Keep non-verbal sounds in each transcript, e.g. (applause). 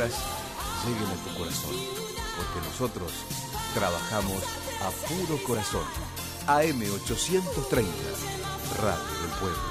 palabras lleguen a tu corazón, porque nosotros trabajamos a puro corazón. AM830, Radio del Pueblo.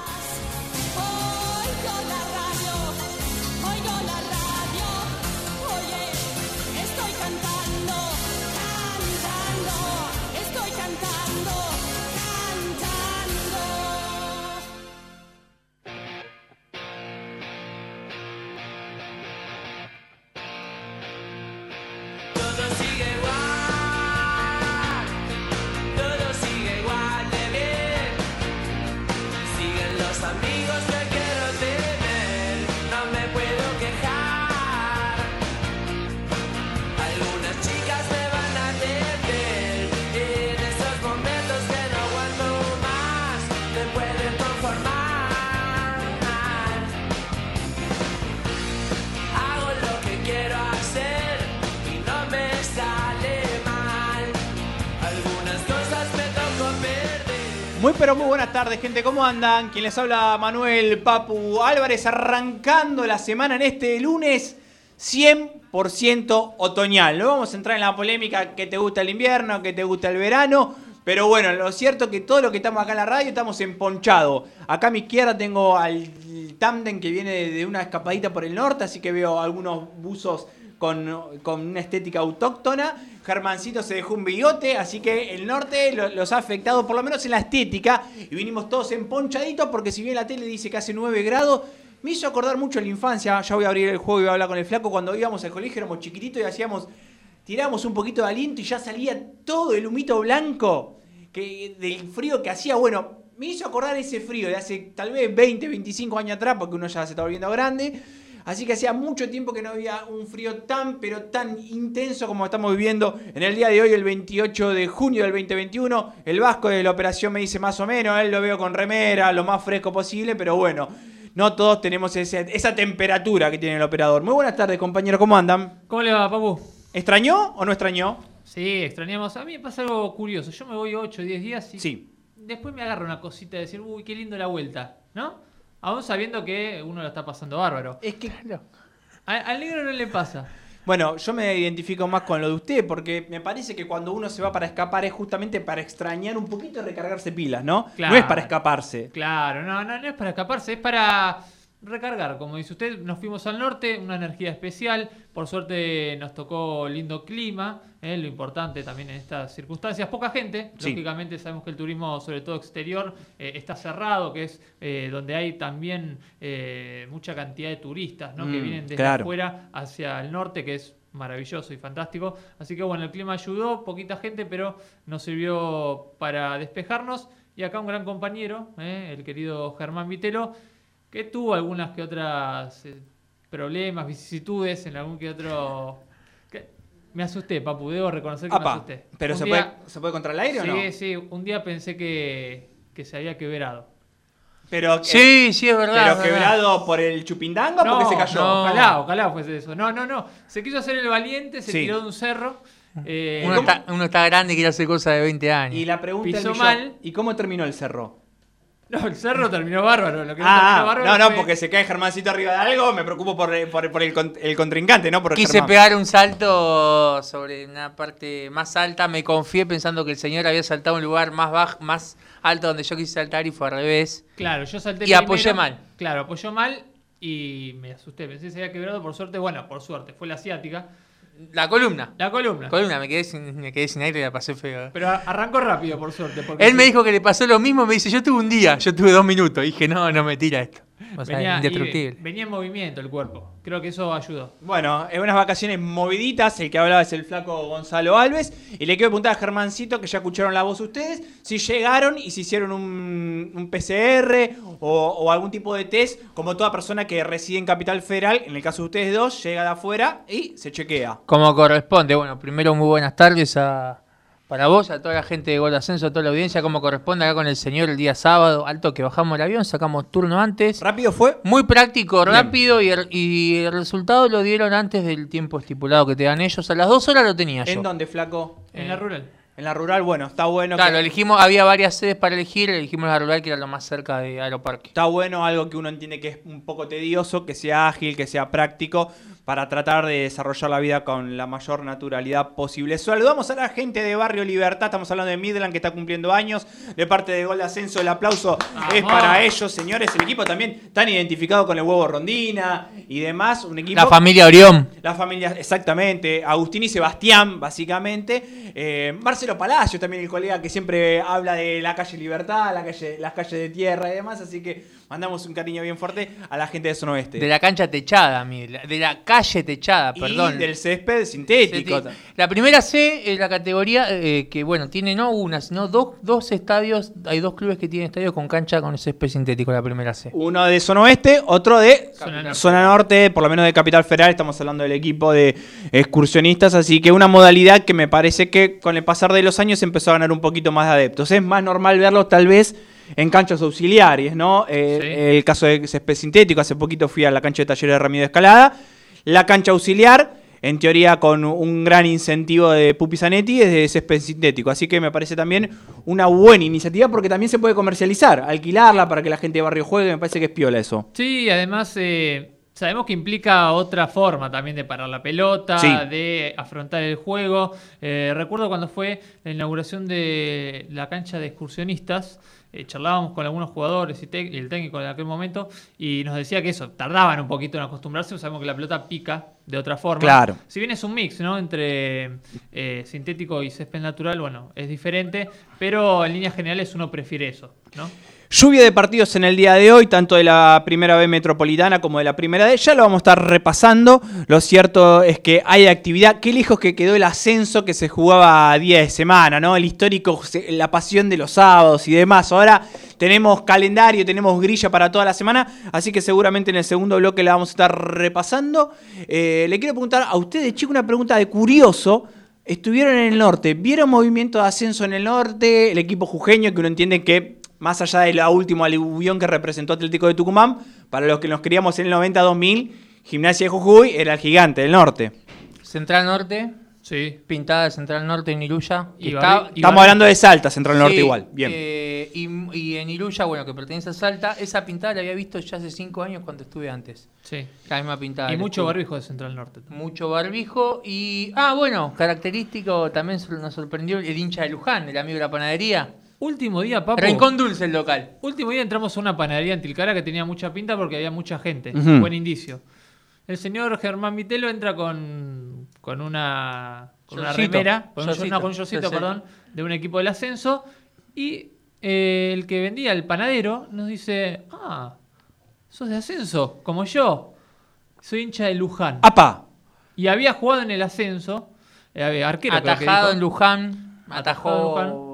Tardes, gente. ¿Cómo andan? Quien les habla Manuel Papu Álvarez, arrancando la semana en este lunes 100% otoñal. No vamos a entrar en la polémica que te gusta el invierno, que te gusta el verano. Pero bueno, lo cierto es que todo lo que estamos acá en la radio estamos emponchados. Acá a mi izquierda tengo al tándem que viene de una escapadita por el norte, así que veo algunos buzos con, con una estética autóctona. Germancito se dejó un bigote, así que el norte lo- los ha afectado, por lo menos en la estética. Y vinimos todos emponchaditos porque si bien la tele dice que hace 9 grados, me hizo acordar mucho la infancia. Ya voy a abrir el juego y voy a hablar con el flaco. Cuando íbamos al colegio éramos chiquititos y hacíamos, tirábamos un poquito de aliento y ya salía todo el humito blanco que, del frío que hacía. Bueno, me hizo acordar ese frío de hace tal vez 20, 25 años atrás, porque uno ya se está volviendo grande. Así que hacía mucho tiempo que no había un frío tan, pero tan intenso como estamos viviendo en el día de hoy, el 28 de junio del 2021. El Vasco de la operación me dice más o menos, él lo veo con remera, lo más fresco posible, pero bueno, no todos tenemos ese- esa temperatura que tiene el operador. Muy buenas tardes, compañero, ¿cómo andan? ¿Cómo le va, Papu? ¿Extrañó o no extrañó? Sí, extrañamos. A mí me pasa algo curioso. Yo me voy 8 o 10 días y Sí. después me agarra una cosita de decir, uy, qué lindo la vuelta, ¿no? Aún sabiendo que uno lo está pasando bárbaro. Es que A- al negro no le pasa. Bueno, yo me identifico más con lo de usted porque me parece que cuando uno se va para escapar es justamente para extrañar un poquito y recargarse pilas, ¿no? Claro. No es para escaparse. Claro, no, no, no es para escaparse, es para recargar. Como dice usted, nos fuimos al norte, una energía especial. Por suerte nos tocó lindo clima, ¿eh? lo importante también en estas circunstancias. Poca gente, Sí. lógicamente sabemos que el turismo, sobre todo exterior, eh, está cerrado, que es eh, donde hay también mucha cantidad de turistas ¿no? que Mm, vienen desde claro. afuera hacia el norte, que es maravilloso y fantástico. Así que bueno, el clima ayudó, poquita gente, pero nos sirvió para despejarnos. Y acá un gran compañero, el querido Germán Vitelo, que tuvo algunas que otras eh, problemas, vicisitudes en algún que otro... que- Me asusté, papu, debo reconocer que me asusté. ¿pero Un se, día- puede, se puede contra el aire sí, o no? sí, un día pensé que, que se había quebrado. Pero, Sí, sí, es verdad. pero es verdad. quebrado por el chupindango o porque se cayó. no. Ojalá, ojalá fuese eso. No, no, no. Se quiso hacer el valiente, se Sí. tiró de un cerro. eh, Uno está, uno está grande y quiere hacer cosas de 20 años. Y la pregunta Pisó mal. ¿y cómo terminó el cerro? (laughs) No, el cerro terminó bárbaro. Lo que no Ah, terminó bárbaro no, no, fue- porque se cae Germancito arriba de algo, me preocupo por, por- por el, el contrincante, ¿no? Por Quise Germán. pegar un salto sobre una parte más alta, me confié pensando que el señor había saltado a un lugar más bajo, más alto donde yo quise saltar y fue al revés. Claro, yo salté Y apoyé mal. Claro, apoyó mal y me asusté. Pensé que se había quebrado. Por suerte, bueno, por suerte, fue la asiática. La columna. La columna. Columna, me quedé sin, me quedé sin aire y la pasé feo. Pero arrancó rápido, por suerte. Él sí, me dijo que le pasó lo mismo, me dice, yo tuve un día, yo tuve dos minutos. dije, no, no me tira esto. O sea, venía, indestructible. y- venía en movimiento el cuerpo. Creo que eso ayudó. Bueno, en unas vacaciones moviditas, el que hablaba es el flaco Gonzalo Alves. Y le quiero preguntar a Germancito, que ya escucharon la voz ustedes, si llegaron y si hicieron un, un PCR o, o algún tipo de test, como toda persona que reside en Capital Federal, en el caso de ustedes dos, llega de afuera y se chequea. Como corresponde. Bueno, primero muy buenas tardes a, para vos, a toda la gente de Gol Ascenso, a toda la audiencia, como corresponde acá con el señor el día sábado, alto que bajamos el avión, sacamos turno antes. ¿Rápido fue? Muy práctico, Bien. rápido y el, y el resultado lo dieron antes del tiempo estipulado que te dan ellos. A las dos horas lo tenía yo. ¿En dónde, flaco? En Eh, la rural. En la rural, bueno, está bueno. Claro, que- elegimos, había varias sedes para elegir, elegimos la rural que era lo más cerca de Aeroparque. Está bueno algo que uno entiende que es un poco tedioso, que sea ágil, que sea práctico, para tratar de desarrollar la vida con la mayor naturalidad posible. Saludamos a la gente de Barrio Libertad, estamos hablando de Midland que está cumpliendo años, de parte de Gol de Ascenso, el aplauso es para ellos, señores, el equipo también tan identificado con el huevo Rondina y demás, un equipo... La familia Orión. La familia, exactamente. Agustín y Sebastián, básicamente. Eh, Marcelo Palacio, también el colega que siempre habla de la calle Libertad, la calle, las calles de tierra y demás. Así que mandamos un cariño bien fuerte a la gente de Zona Oeste. De la cancha techada. De la calle techada, y perdón. del césped sintético. La primera C es la categoría eh, que, bueno, tiene no una, sino dos, dos estadios. Hay dos clubes que tienen estadios con cancha con césped sintético, la primera C. Uno de Zona Oeste, otro de Zona Norte. Zona Norte, por lo menos de Capital Federal. Estamos hablando del equipo de excursionistas. Así que una modalidad que me parece que con el pasar de los años empezó a ganar un poquito más de adeptos. Es más normal verlo tal vez en canchas auxiliares, ¿no? Eh, Sí. El caso de césped sintético, hace poquito fui a la cancha de talleres de Ramiro de Escalada. La cancha auxiliar, en teoría con un gran incentivo de Pupi Zanetti, es de césped sintético. Así que me parece también una buena iniciativa porque también se puede comercializar, alquilarla para que la gente de barrio juegue, me parece que es piola eso. Sí, además eh, sabemos que implica otra forma también de parar la pelota, Sí. de afrontar el juego. Eh, recuerdo cuando fue la inauguración de la cancha de excursionistas. Eh, charlábamos con algunos jugadores y, y el técnico de aquel momento y nos decía que eso, tardaban un poquito en acostumbrarse, sabemos que la pelota pica de otra forma. Claro. Si bien es un mix, ¿no? Entre eh, sintético y césped natural, bueno, es diferente, pero en líneas generales uno prefiere eso, ¿no? Lluvia de partidos en el día de hoy, tanto de la primera B metropolitana como de la primera D. Ya lo vamos a estar repasando. Lo cierto es que hay actividad. Qué lejos que quedó el ascenso que se jugaba día de semana, ¿no? El histórico, la pasión de los sábados y demás. Ahora tenemos calendario, tenemos grilla para toda la semana. Así que seguramente en el segundo bloque la vamos a estar repasando. Eh, le quiero preguntar a ustedes, chicos, una pregunta de curioso. Estuvieron en el norte, vieron movimiento de ascenso en el norte, el equipo jujeño, que uno entiende que más allá de la última aluvión que representó Atlético de Tucumán, para los que nos criamos en el 90-2000, Gimnasia de Jujuy era el gigante del norte. Central Norte, Sí. pintada de Central Norte en Iruya. Y está- Barri- y Estamos hablando de Salta, Central Norte Sí, igual. Bien. eh, y, y en Iruya, bueno, que pertenece a Salta, esa pintada la había visto ya hace cinco años cuando estuve antes. Sí. La misma pintada. Y mucho barbijo de Central Norte. Mucho barbijo y... Ah, bueno, característico también nos sorprendió el hincha de Luján, el amigo de la panadería. Último día, papo. Rincón Dulce el local. Último día entramos a una panadería en Tilcara que tenía mucha pinta porque había mucha gente. Ujú. Buen indicio. El señor Germán Vitelo entra con, con una, con una remera, con un, con un Sí, sí. perdón, de un equipo del ascenso. Y eh, el que vendía, el panadero, nos dice, ah, sos de ascenso, como yo. Soy hincha de Luján. ¡Apa! Y había jugado en el ascenso, eh, había arquero. creo que Atajado dijo. en Luján. Atajado en Atajó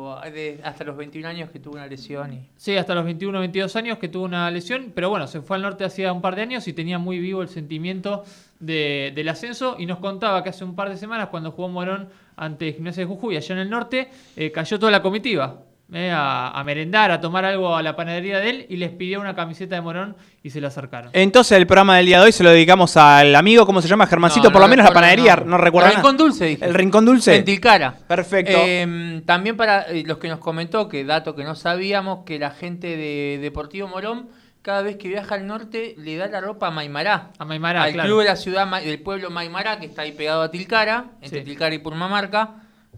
hasta los 21 años que tuvo una lesión. Y... Sí, hasta los 21, 22 años que tuvo una lesión, pero bueno, se fue al norte hacía un par de años y tenía muy vivo el sentimiento de- del ascenso y nos contaba que hace un par de semanas cuando jugó Morón ante Gimnasia de Jujuy allá en el norte, eh, cayó toda la comitiva eh, a, a merendar, a tomar algo a la panadería de él y les pidió una camiseta de Morón y se la acercaron. Entonces el programa del día de hoy se lo dedicamos al amigo, ¿cómo se llama? Germancito, No, por no lo menos la panadería, no. no, recuerdo. El Rincón Dulce, dije. El Rincón Dulce. En Tilcara. Perfecto. Eh, también para eh, los que nos comentó, que dato que no sabíamos, que la gente de Deportivo Morón, cada vez que viaja al norte, le da la ropa a Maimará. A Maimará, al claro. club de la ciudad, del pueblo Maimará, que está ahí pegado a Tilcara, entre Sí. Tilcara y Purmamarca,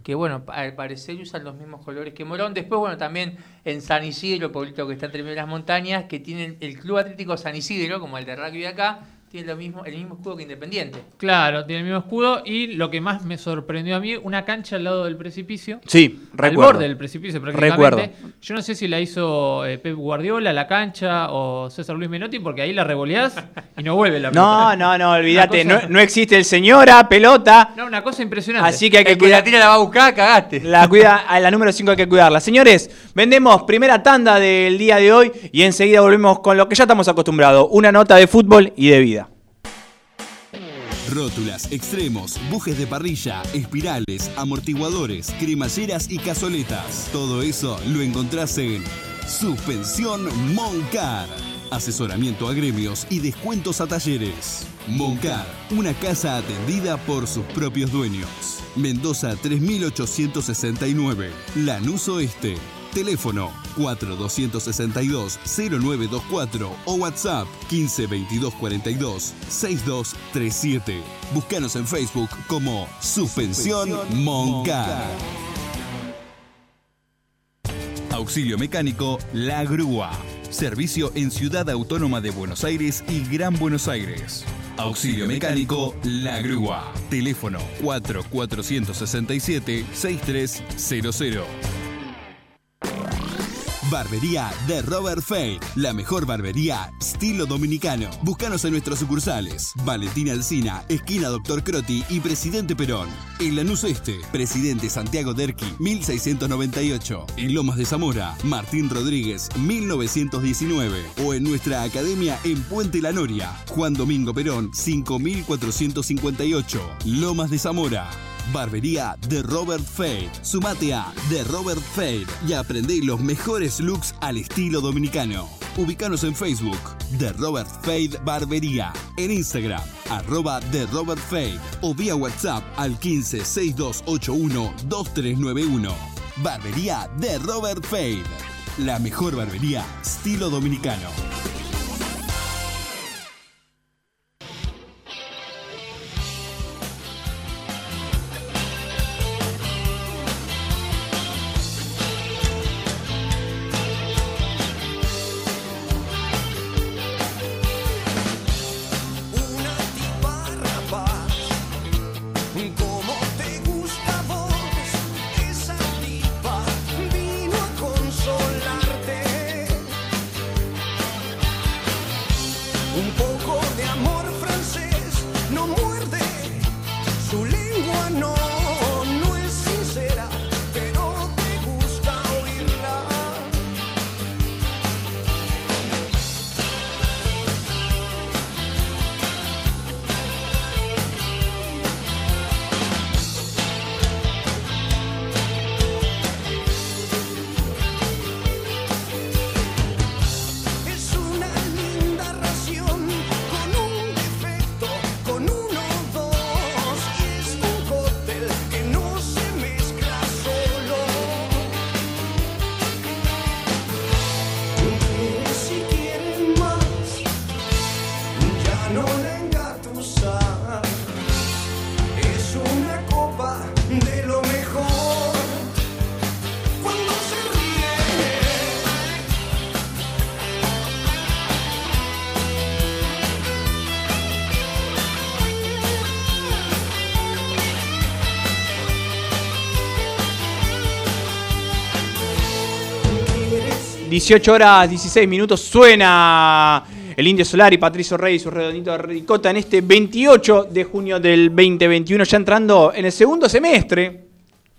que bueno, al parecer usan los mismos colores que Morón. Después, bueno, también en San Isidro, pueblito que está entre las montañas, que tienen el Club Atlético San Isidro, como el de rugby acá, tiene lo mismo, el mismo escudo que Independiente. Claro, tiene el mismo escudo y lo que más me sorprendió a mí, una cancha al lado del precipicio. sí, al recuerdo. borde del precipicio prácticamente. Recuerdo. Yo no sé si la hizo eh, Pep Guardiola, la cancha, o César Luis Menotti, porque ahí la revoleás y no vuelve la (laughs) No, pelota. no, no, olvídate, Una cosa- no, no existe el señora, pelota. No, una cosa impresionante. Así que hay que El que la cuidar. tira la va a buscar, cagaste. La cuida, (laughs) a la número 5 hay que cuidarla. Señores, vendemos primera tanda del día de hoy y enseguida volvemos con lo que ya estamos acostumbrados, una nota de fútbol y de vida. Rótulas, extremos, bujes de parrilla, espirales, amortiguadores, cremalleras y cazoletas. Todo eso lo encontrás en Suspensión Moncar. Asesoramiento a gremios y descuentos a talleres. Moncar, una casa atendida por sus propios dueños. Mendoza 3869, Lanús Oeste. Teléfono 4262-0924 o WhatsApp 15 22 42 6237. Búscanos en Facebook como Suspensión Moncar. Auxilio mecánico La Grúa. Servicio en Ciudad Autónoma de Buenos Aires y Gran Buenos Aires. Auxilio mecánico La Grúa. Teléfono 4467-6300. Barbería de Robert Fay, la mejor barbería estilo dominicano. Búscanos en nuestras sucursales. Valentina Alcina, esquina Doctor Croti y Presidente Perón. En Lanús Este, Presidente Santiago Derqui, 1698. En Lomas de Zamora, Martín Rodríguez, 1919. O en nuestra academia en Puente La Noria, Juan Domingo Perón, 5458. Lomas de Zamora. Barbería de Robert Fade. Sumate a The Robert Fade y aprendé los mejores looks al estilo dominicano. Ubicanos en Facebook, The Robert Fade Barbería. En Instagram, arroba The Robert Fade. O vía WhatsApp al 15 6281 2391. Barbería de Robert Fade. La mejor barbería estilo dominicano. 18 horas 16 minutos suena el Indio Solar y Patricio Rey y su redondito de ricota en este 28 de junio del 2021, ya entrando en el segundo semestre.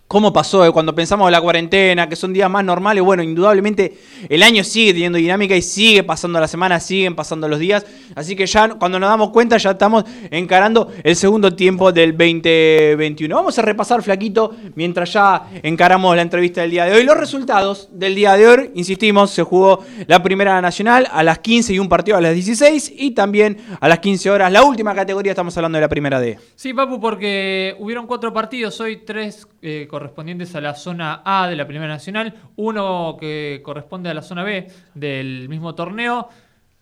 ¿Cómo pasó eh? cuando pensamos en la cuarentena, que son días más normales? Bueno, indudablemente el año sigue teniendo dinámica y sigue pasando la semana, siguen pasando los días. Así que ya cuando nos damos cuenta ya estamos encarando el segundo tiempo del 2021. Vamos a repasar, Flaquito, mientras ya encaramos la entrevista del día de hoy. Los resultados del día de hoy, insistimos, se jugó la primera nacional a las 15 y un partido a las 16 y también a las 15 horas la última categoría, estamos hablando de la primera D. Sí, Papu, porque hubieron cuatro partidos hoy, tres eh, correspondientes a la zona A de la Primera Nacional, uno que corresponde a la zona B del mismo torneo.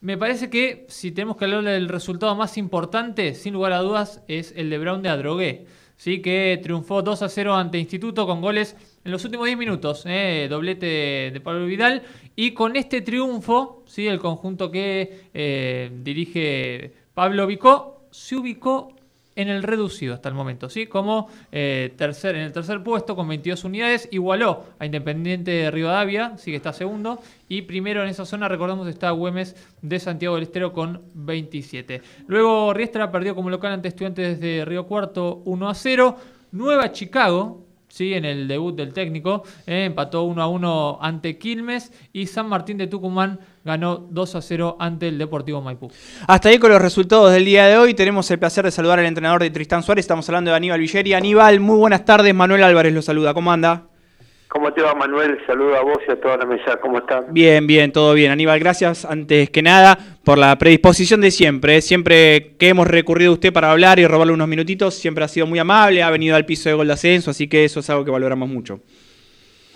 Me parece que si tenemos que hablar del resultado más importante, sin lugar a dudas, es el de Brown de Adrogué. Sí, que triunfó 2 a 0 ante Instituto con goles en los últimos 10 minutos, eh, doblete de, Pablo Vidal. Y con este triunfo, sí, el conjunto que eh, dirige Pablo Vicó se ubicó en el reducido hasta el momento, ¿sí? Como eh, tercer, en el tercer puesto con 22 unidades, igualó a Independiente de Rivadavia, sí que está segundo, y primero en esa zona, recordamos, está Güemes de Santiago del Estero con 27. Luego Riestra perdió como local ante Estudiantes de Río Cuarto 1 a 0. Nueva Chicago, Sí, en el debut del técnico, eh, empató 1 a 1 ante Quilmes y San Martín de Tucumán ganó 2 a 0 ante el Deportivo Maipú. Hasta ahí con los resultados del día de hoy. Tenemos el placer de saludar al entrenador de Tristán Suárez. Estamos hablando de Aníbal Villeri. Aníbal, muy buenas tardes. Manuel Álvarez lo saluda. ¿Cómo anda? ¿Cómo te va, Manuel? Saludo a vos y a toda la mesa. ¿Cómo están? Bien, bien, todo bien. Aníbal, gracias antes que nada por la predisposición de siempre. ¿eh? Siempre que hemos recurrido a usted para hablar y robarle unos minutitos, siempre ha sido muy amable, ha venido al piso de gol de ascenso, así que eso es algo que valoramos mucho.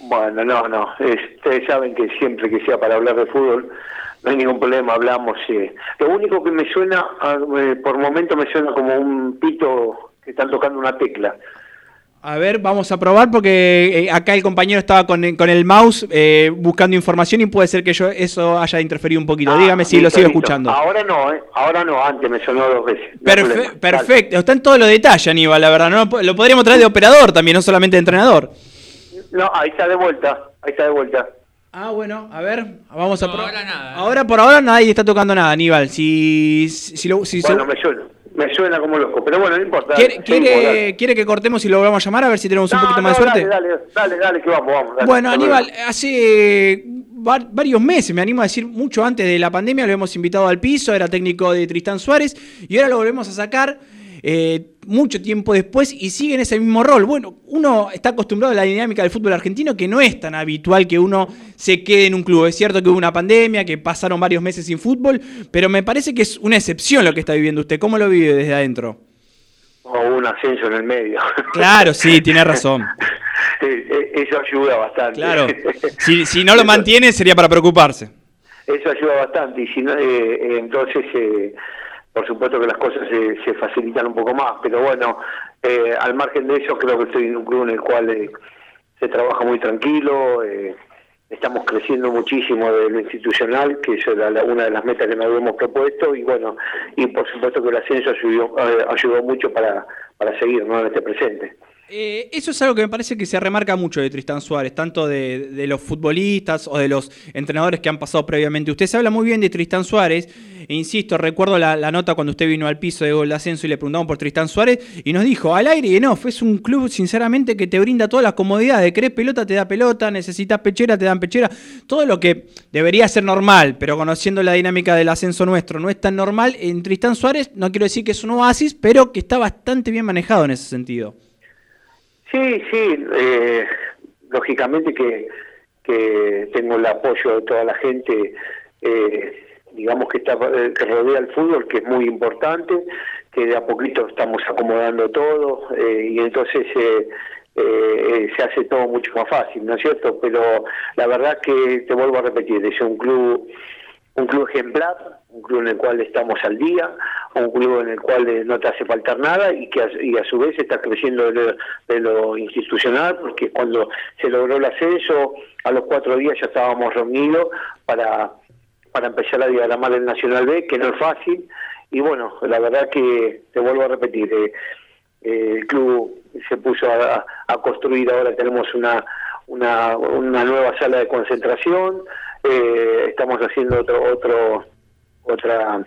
Bueno, no, no. es- Ustedes saben que siempre que sea para hablar de fútbol, no hay ningún problema, hablamos. eh. Lo único que me suena, ah, eh, por momento me suena como un pito que están tocando una tecla. A ver, vamos a probar porque eh, acá el compañero estaba con, el- con el mouse eh, buscando información y puede ser que yo eso haya interferido un poquito. Ah, Dígame si lo sigo listo. escuchando. Ahora no, ¿eh? Ahora no, antes me sonó dos veces. No Perfe- perfecto, está en todos los detalles, Aníbal, la verdad. ¿no? Lo podríamos traer de operador también, no solamente de entrenador. No, ahí está de vuelta, ahí está de vuelta. Ah, bueno, a ver, vamos a No, probar. ahora nada, ¿eh? Ahora por ahora nadie está tocando nada, Aníbal. Si, si, lo- si se- Bueno, me suena, me suena como loco, pero bueno, no importa. ¿Quiere, quiere, que cortemos y lo volvamos a llamar a ver si tenemos un No, poquito más de suerte? Dale, dale, dale, dale, que vamos, vamos. dale, Bueno, Aníbal, hace va- varios meses, me animo a decir, mucho antes de la pandemia lo hemos invitado al piso, era técnico de Tristán Suárez, y ahora lo volvemos a sacar eh, mucho tiempo después y sigue en ese mismo rol. Bueno, uno está acostumbrado a la dinámica del fútbol argentino que no es tan habitual que uno se quede en un club. Es cierto que hubo una pandemia, que pasaron varios meses sin fútbol, pero me parece que es una excepción lo que está viviendo usted. ¿Cómo lo vive desde adentro? O un ascenso en el medio. (laughs) Claro, sí, tiene razón. (laughs) Eh, eh, Eso ayuda bastante. Claro. (laughs) Si, si no lo mantiene sería para preocuparse. Eso ayuda bastante y si no, eh, eh, entonces, eh, por supuesto que las cosas se, se facilitan un poco más, pero bueno, eh, al margen de eso creo que estoy en un club en el cual eh, se trabaja muy tranquilo, eh, estamos creciendo muchísimo de lo institucional, que eso era la- una de las metas que nos habíamos propuesto y bueno, y por supuesto que el ascenso ayudó, eh, ayudó mucho para, para seguir ¿no? en este presente. Eh, eso es algo que me parece que se remarca mucho de Tristán Suárez, tanto de, los futbolistas o de los entrenadores que han pasado previamente. Usted se habla muy bien de Tristán Suárez, e insisto, recuerdo la, nota cuando usted vino al piso de Gol de Ascenso y le preguntamos por Tristán Suárez y nos dijo, al aire y no, es un club sinceramente que te brinda todas las comodidades, querés pelota, te da pelota, necesitas pechera, te dan pechera, todo lo que debería ser normal, pero conociendo la dinámica del ascenso nuestro no es tan normal, en Tristán Suárez no quiero decir que es un oasis, pero que está bastante bien manejado en ese sentido. Sí, sí, eh, lógicamente que, que tengo el apoyo de toda la gente, eh, digamos que está eh, que rodea el fútbol, que es muy importante, que de a poquito estamos acomodando todo eh, y entonces eh, se hace todo mucho más fácil, ¿no es cierto? Pero la verdad que te vuelvo a repetir, es un club un club ejemplar, un club en el cual estamos al día, un club en el cual eh, no te hace faltar nada y que a, y a su vez está creciendo de lo, institucional, porque cuando se logró el ascenso, a los cuatro días ya estábamos reunidos para, para empezar a diagramar el Nacional B, que no es fácil, y bueno, la verdad que te vuelvo a repetir, eh, eh, el club se puso a, a construir, ahora tenemos una, una, una nueva sala de concentración, eh, estamos haciendo otro otro otra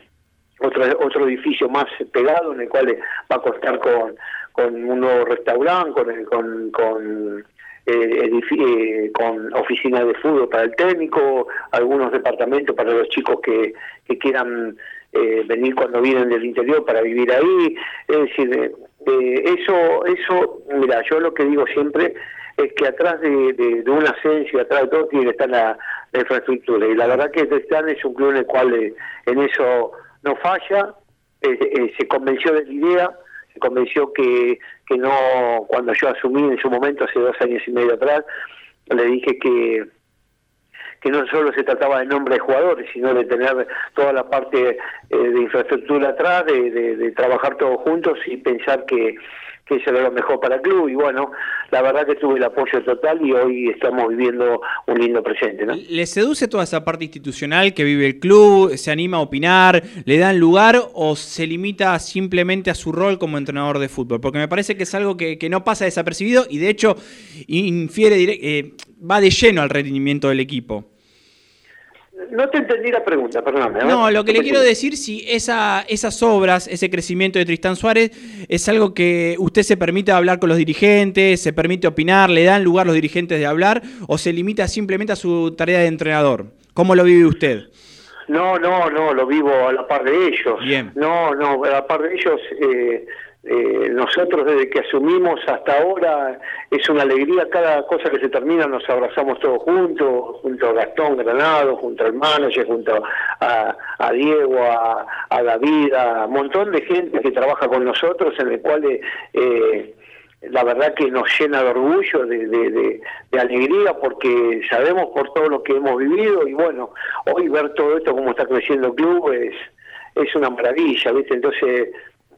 otro, otro edificio más pegado en el cual va a costar con, con un nuevo restaurante, con, con, con, eh, eh, con oficinas de fútbol para el técnico, algunos departamentos para los chicos que, que quieran eh, venir cuando vienen del interior para vivir ahí. Es decir, eh, eh, eso, eso, mira, yo lo que digo siempre es que atrás de, de, de un ascenso y atrás de todo tiene que estar la, la infraestructura. Y la verdad que Tristán es un club en el cual eh, en eso no falla, eh, se convenció de la idea, se convenció que, que no, cuando yo asumí en su momento, hace dos años y medio atrás, le dije que que no solo se trataba de nombre de jugadores, sino de tener toda la parte eh, de infraestructura atrás, de, de- de trabajar todos juntos y pensar que, que eso era lo mejor para el club. Y bueno, la verdad que tuve el apoyo total y hoy estamos viviendo un lindo presente. ¿no? ¿Le seduce toda esa parte institucional que vive el club? ¿Se anima a opinar? ¿Le dan lugar o se limita simplemente a su rol como entrenador de fútbol? Porque me parece que es algo que, que no pasa desapercibido y de hecho infiere eh, va de lleno al rendimiento del equipo. No te entendí la pregunta, perdóname. a. No, lo que le quiero decir, si esa, esas obras, ese crecimiento de Tristán Suárez, es algo que usted se permite hablar con los dirigentes, se permite opinar, le dan lugar los dirigentes de hablar, o se limita simplemente a su tarea de entrenador. ¿Cómo lo vive usted? No, no, no, lo vivo a la par de ellos. Bien. No, no, a la par de ellos. eh, eh, nosotros desde que asumimos hasta ahora es una alegría, cada cosa que se termina nos abrazamos todos juntos, junto a Gastón Granado, junto al manager, junto a, Diego, a, a David, a un montón de gente que trabaja con nosotros en el cual eh, la verdad que nos llena de orgullo, de, de- de- de alegría, porque sabemos por todo lo que hemos vivido y bueno, hoy ver todo esto, cómo está creciendo el club, es, es una maravilla, ¿viste? Entonces,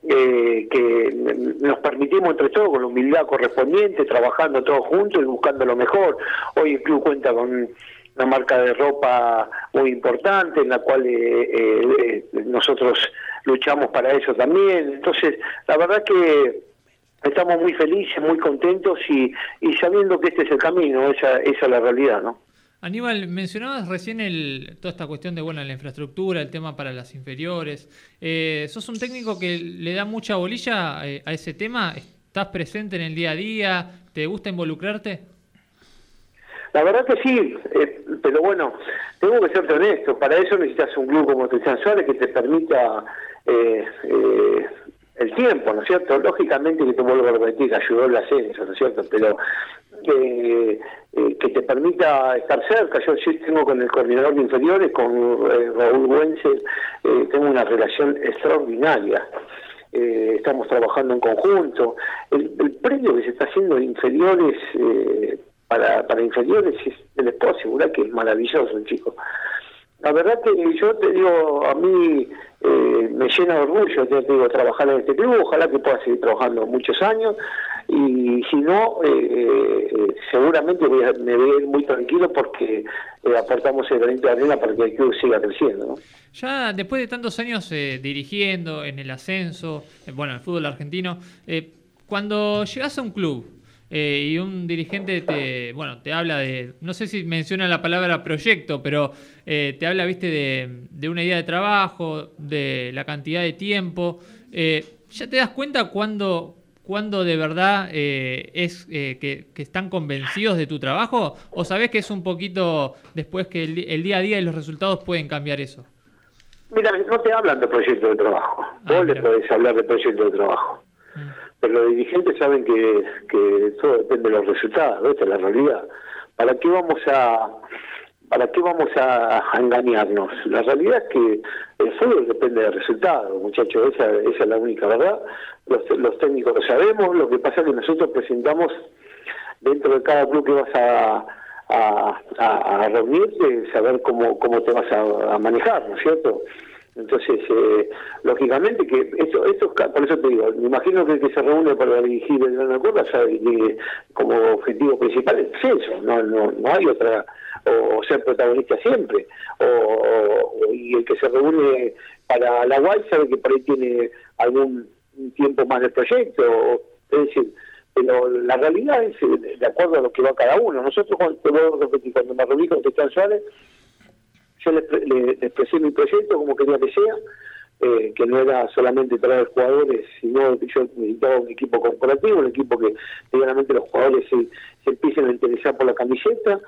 eh, que nos permitimos entre todos, con la humildad correspondiente, trabajando todos juntos y buscando lo mejor. Hoy el club cuenta con una marca de ropa muy importante en la cual eh, eh, eh, nosotros luchamos para eso también. Entonces, la verdad que estamos muy felices, muy contentos y, y sabiendo que este es el camino, esa, esa es la realidad, ¿no? Aníbal, mencionabas recién el, toda esta cuestión de bueno, la infraestructura, el tema para las inferiores. Eh, ¿Sos un técnico que le da mucha bolilla eh, a ese tema? ¿Estás presente en el día a día? ¿Te gusta involucrarte? La verdad que sí, eh, pero bueno, tengo que ser honesto, para eso necesitas un club como Cristian Suárez que te permita eh, eh, el tiempo, ¿no es cierto? Lógicamente que te vuelvo a repetir, que ayudó el ascenso, ¿no es cierto? Pero eh, eh, que te permita estar cerca. Yo sí tengo con el coordinador de inferiores, con eh, Raúl Wenzel, eh, tengo una relación extraordinaria. Estamos trabajando en conjunto. El, el premio que se está haciendo de inferiores para, para inferiores es, les puedo asegurar que es maravilloso, chico. La verdad que yo te digo, a mí eh, me llena de orgullo, te digo, trabajar en este club, ojalá que pueda seguir trabajando muchos años y si no, eh, eh, seguramente voy a- me voy a ir muy tranquilo porque eh, aportamos el granito de arena para que el club siga creciendo. ¿no? Ya después de tantos años eh, dirigiendo en el ascenso, eh, bueno, en el fútbol argentino, eh, cuando llegas a un club eh, y un dirigente te, bueno, te habla de, no sé si menciona la palabra proyecto, pero eh, te habla, viste, de, de una idea de trabajo, de la cantidad de tiempo, eh, ya te das cuenta cuando, cuando de verdad eh, es eh, que, que están convencidos de tu trabajo o sabes que es un poquito después que el, día a día y los resultados pueden cambiar eso. Mira, no te hablan de proyecto de trabajo, vos le podés hablar de proyecto de trabajo. Pero los dirigentes saben que, que todo depende de los resultados, esta es la realidad. ¿Para qué vamos a para qué vamos a, engañarnos? La realidad es que el fútbol depende del resultado, muchachos, esa, esa es la única verdad. Los, los técnicos lo sabemos, lo que pasa es que nosotros presentamos dentro de cada club que vas a, a, reunirte, saber cómo, cómo te vas a manejar, ¿no es cierto? Entonces, eh, lógicamente que esto, esto, por eso te digo, me imagino que el que se reúne para dirigir el Gran Acuerdo sabe que como objetivo principal es eso, no, no, no hay otra, o, ser protagonista siempre, o, y el que se reúne para la UAI sabe que por ahí tiene algún tiempo más del proyecto, o- es decir, pero la realidad es de acuerdo a lo que va cada uno. Nosotros, cuando, cuando me reuní con Cristian Suárez, yo le, pre- le- le expresé mi proyecto como quería que sea, eh, que no era solamente traer jugadores, sino que yo necesitaba un equipo corporativo, un equipo que medianamente los jugadores se, se empiecen a interesar por la camiseta.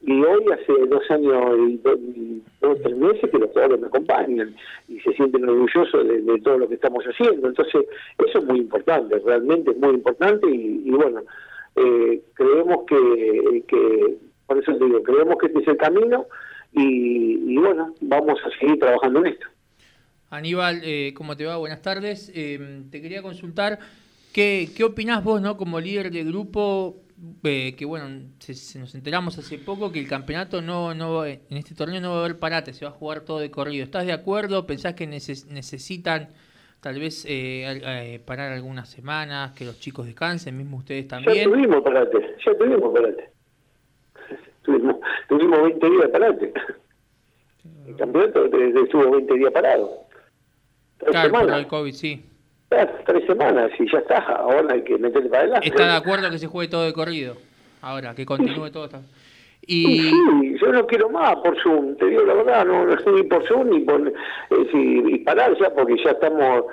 Y hoy hace dos años y do- y dos tres meses que los jugadores me acompañan y se sienten orgullosos de, todo lo que estamos haciendo. Entonces, eso es muy importante, realmente es muy importante y, y bueno, eh, creemos que, que, por eso te digo, creemos que este es el camino y, y bueno, vamos a seguir trabajando en esto. Aníbal, eh, ¿cómo te va? Buenas tardes. Eh, te quería consultar, ¿qué, qué opinás vos, no como líder de grupo? eh, que bueno, se, se nos enteramos hace poco que el campeonato no, no en este torneo no va a haber parate, se va a jugar todo de corrido. ¿Estás de acuerdo? ¿Pensás que neces- necesitan tal vez eh, eh, parar algunas semanas, que los chicos descansen, mismo ustedes Ya también? tuvimos parate, ya tuvimos parate. Tuvimos, tuvimos 20 días de parate. El campeonato estuvo 20 días parado. Tres Claro, por semanas. el COVID, sí. Ya, tres semanas y ya está. Ahora hay que meterle para adelante. ¿Está de acuerdo que se juegue todo de corrido? Ahora, que continúe todo. esta- Y sí, yo no quiero más por Zoom, te digo la verdad, no, no estoy ni por Zoom ni por eh, y parar ya porque ya estamos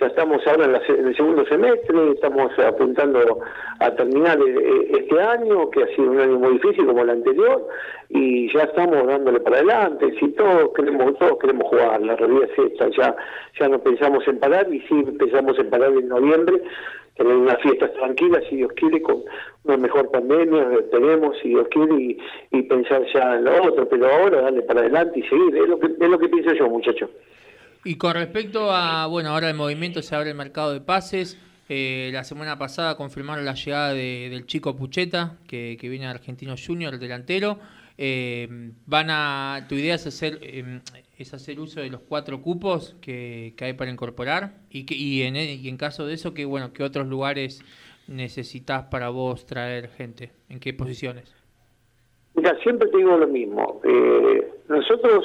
ya estamos ahora en, la en el segundo semestre, estamos apuntando a terminar eh, este año, que ha sido un año muy difícil como el anterior, y ya estamos dándole para adelante, si todos queremos, todos queremos jugar, la realidad es esta, ya, ya no pensamos en parar y sí pensamos en parar en noviembre, tener unas fiestas tranquilas, si Dios quiere, con una mejor pandemia, eh, tenemos, si Dios quiere, y, y pensar ya en lo otro, pero ahora darle para adelante y seguir, es lo que, es lo que pienso yo, muchachos. Y con respecto a, bueno, ahora el movimiento se abre el mercado de pases, Eh, la semana pasada confirmaron la llegada de- del chico Pucheta, que, que viene de Argentino Junior, el delantero. Eh, van a, tu idea es hacer, eh, es hacer uso de los cuatro cupos que, que hay para incorporar y, que, y, en, y en caso de eso, que bueno, ¿qué otros lugares necesitas para vos traer gente? ¿En qué posiciones? Mira, siempre te digo lo mismo. Eh, nosotros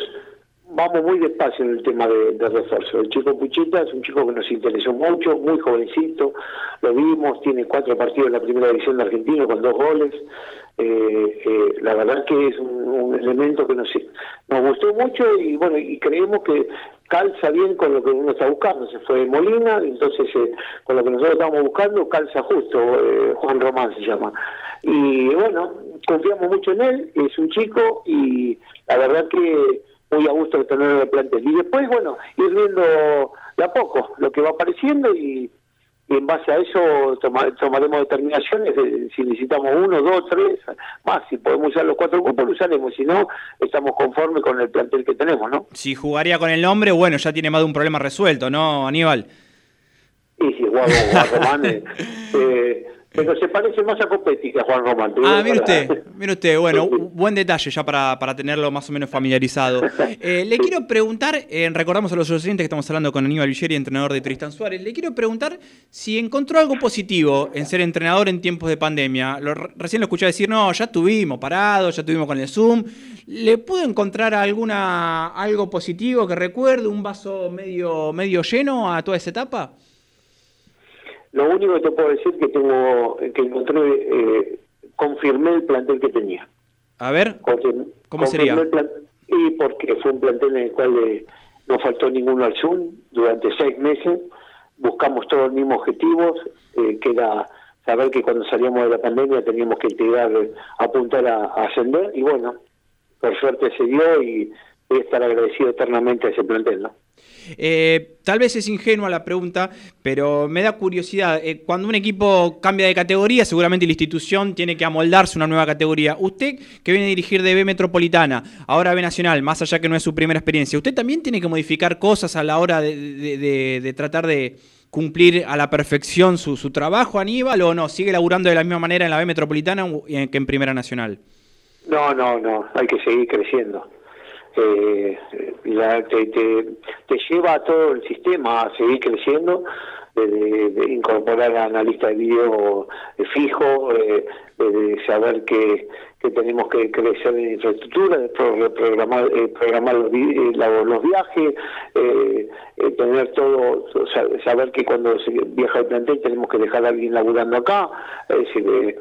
vamos muy despacio en el tema de, refuerzo. El chico Puchita es un chico que nos interesó mucho, muy jovencito. Lo vimos, tiene cuatro partidos en la primera división de Argentina con dos goles. Eh, eh, la verdad que es un, elemento que nos, nos gustó mucho y bueno, y creemos que calza bien con lo que uno está buscando. Se fue de Molina, entonces eh, con lo que nosotros estamos buscando calza justo. eh, Juan Román se llama. Y bueno, confiamos mucho en él, es un chico y la verdad que muy a gusto de tenerlo en el plantel. Y después, bueno, ir viendo de a poco lo que va apareciendo y, y en base a eso toma- tomaremos determinaciones de si necesitamos uno, dos, tres, más. Si podemos usar los cuatro cupos, lo usaremos. Si no, estamos conformes con el plantel que tenemos, ¿no? Si jugaría con el nombre, bueno, ya tiene más de un problema resuelto, ¿no, Aníbal? Y si Juan, Juan Román, eh, eh, pero se parece más a Copetti que a Juan Román. Ah, mire usted, mire usted, bueno, buen detalle ya para, para tenerlo más o menos familiarizado. (laughs) Eh, le quiero preguntar, eh, recordamos a los oyentes que estamos hablando con Aníbal Villeri, entrenador de Tristan Suárez, le quiero preguntar si encontró algo positivo en ser entrenador en tiempos de pandemia. Lo- recién lo escuché decir, no, ya estuvimos parados, ya estuvimos con el Zoom. ¿Le pudo encontrar alguna algo positivo que recuerde, un vaso medio, medio lleno a toda esa etapa? Lo único que te puedo decir que tengo, que encontré, eh, confirmé el plantel que tenía. A ver, Confirmé- ¿Cómo confirmé sería? y porque fue un plantel en el cual eh, no faltó ninguno al Zoom durante seis meses. Buscamos todos los mismos objetivos, eh, que era saber que cuando salíamos de la pandemia teníamos que integrar, eh, apuntar a, a ascender. Y bueno, por suerte se dio y voy a estar agradecido eternamente a ese plantel, ¿no? Eh, tal vez es ingenua la pregunta, pero me da curiosidad. Eh, cuando un equipo cambia de categoría, seguramente la institución tiene que amoldarse a una nueva categoría. Usted, que viene a dirigir de B Metropolitana, ahora B Nacional, más allá que no es su primera experiencia, ¿usted también tiene que modificar cosas a la hora de, de- de- de tratar de cumplir a la perfección su, su trabajo, Aníbal, o no? ¿Sigue laburando de la misma manera en la B Metropolitana que en Primera Nacional? No, no, no, hay que seguir creciendo. Eh, la- te, te, te lleva a todo el sistema a seguir creciendo, de, incorporar a analista de video eh, fijo, eh, de, de saber que, que tenemos que crecer en infraestructura, de pro- programar, los, vi- la- los viajes, eh, tener todo, sa- saber que cuando se viaja el plantel tenemos que dejar a alguien laburando acá, es decir,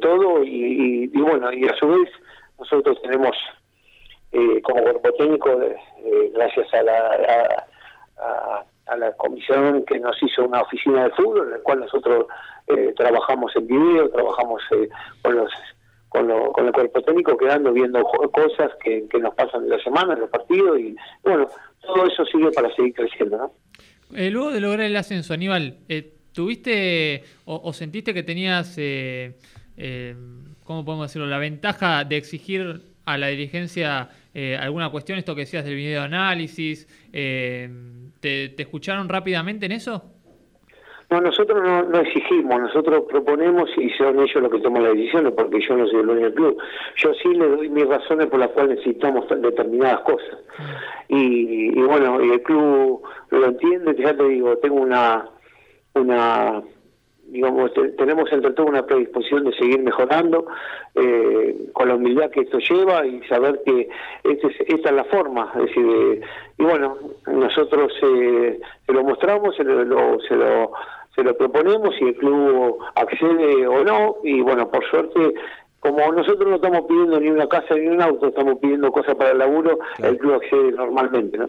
todo y, y- y bueno, y a su vez nosotros tenemos eh, como cuerpo técnico, eh, gracias a la, a, la comisión que nos hizo una oficina de fútbol, en la cual nosotros eh, trabajamos en video, trabajamos eh, con los con, lo- con el cuerpo técnico, quedando viendo cosas que, que nos pasan en la semana, en los partidos, y bueno, todo eso sirve para seguir creciendo, ¿no? Eh, luego de lograr el ascenso, Aníbal, eh, ¿tuviste o, o sentiste que tenías, eh, ¿cómo podemos decirlo?, la ventaja de exigir a la dirigencia eh, alguna cuestión, esto que decías del video análisis, eh, ¿te, te escucharon rápidamente en eso? No, nosotros no, no exigimos, nosotros proponemos y son ellos los que toman las decisiones, porque yo no soy el dueño del club. Yo sí le doy mis razones por las cuales necesitamos determinadas cosas. Y, y bueno, y el club lo entiende, ya te digo, tengo una, una digamos, te- tenemos entre todo una predisposición de seguir mejorando, eh, con la humildad que esto lleva y saber que este es- esta es la forma. Es decir, eh, y bueno, nosotros eh, se lo mostramos, se lo, lo- se, lo, se lo proponemos y el club accede o no. Y bueno, por suerte, como nosotros no estamos pidiendo ni una casa ni un auto, estamos pidiendo cosas para el laburo, el club accede normalmente, ¿no?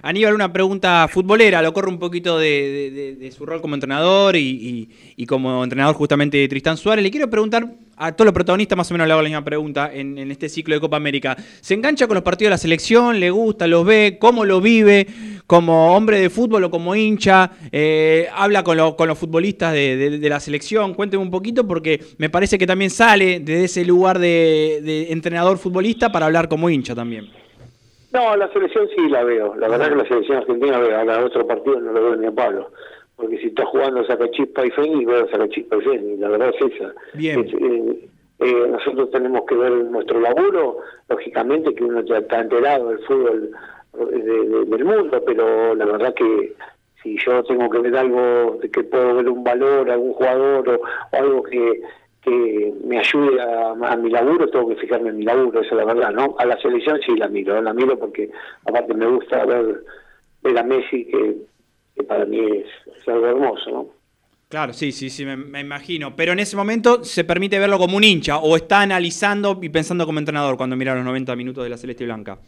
Aníbal, una pregunta futbolera, lo corro un poquito de, su rol como entrenador y, como entrenador justamente de Tristán Suárez. Le quiero preguntar a todos los protagonistas, más o menos le hago la misma pregunta en, en este ciclo de Copa América. ¿Se engancha con los partidos de la selección? ¿Le gusta? ¿Los ve? ¿Cómo lo vive? ¿Como hombre de fútbol o como hincha? Eh, ¿Habla con, lo- con los futbolistas de, la selección? Cuénteme un poquito porque me parece que también sale de ese lugar de entrenador futbolista para hablar como hincha también. No, la selección sí la veo. La verdad que la selección argentina veo. Ahora otro partido no lo veo ni a Pablo. porque si estás jugando Sacachispa y Fénix, veo Sacachispa y Fénix, la verdad es esa. Bien. Es, eh, eh, nosotros tenemos que ver nuestro laburo, lógicamente que uno está enterado del fútbol de- de- del mundo, pero la verdad que si yo tengo que ver algo de que puedo ver un valor a algún jugador o, o algo que, que me ayude a, mi laburo, tengo que fijarme en mi laburo, esa es la verdad, ¿no? A la selección sí la miro, la miro porque aparte me gusta ver, ver a Messi, que, para mí es, algo hermoso, ¿no? Claro, sí, sí, sí, me, imagino. Pero en ese momento se permite verlo como un hincha o está analizando y pensando como entrenador cuando mira los 90 minutos de la Celeste Blanca.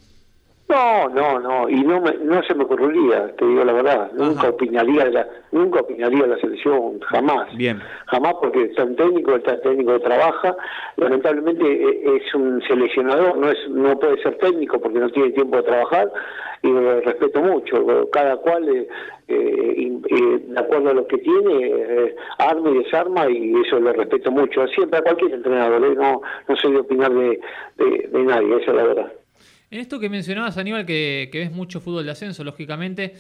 No, no, no, y no, me- no se me ocurriría, te digo la verdad, nunca opinaría la, nunca opinaría la selección, jamás. Bien. Jamás porque está un técnico, está técnico trabaja, lamentablemente eh, es un seleccionador, no es no puede ser técnico porque no tiene tiempo de trabajar y lo respeto mucho, cada cual eh, eh, eh, de acuerdo a lo que tiene, eh, arma y desarma y eso lo respeto mucho, siempre a cualquier entrenador, no, no soy de opinar de, de, de nadie, esa es la verdad. En esto que mencionabas, Aníbal, que, ves mucho fútbol de ascenso, lógicamente,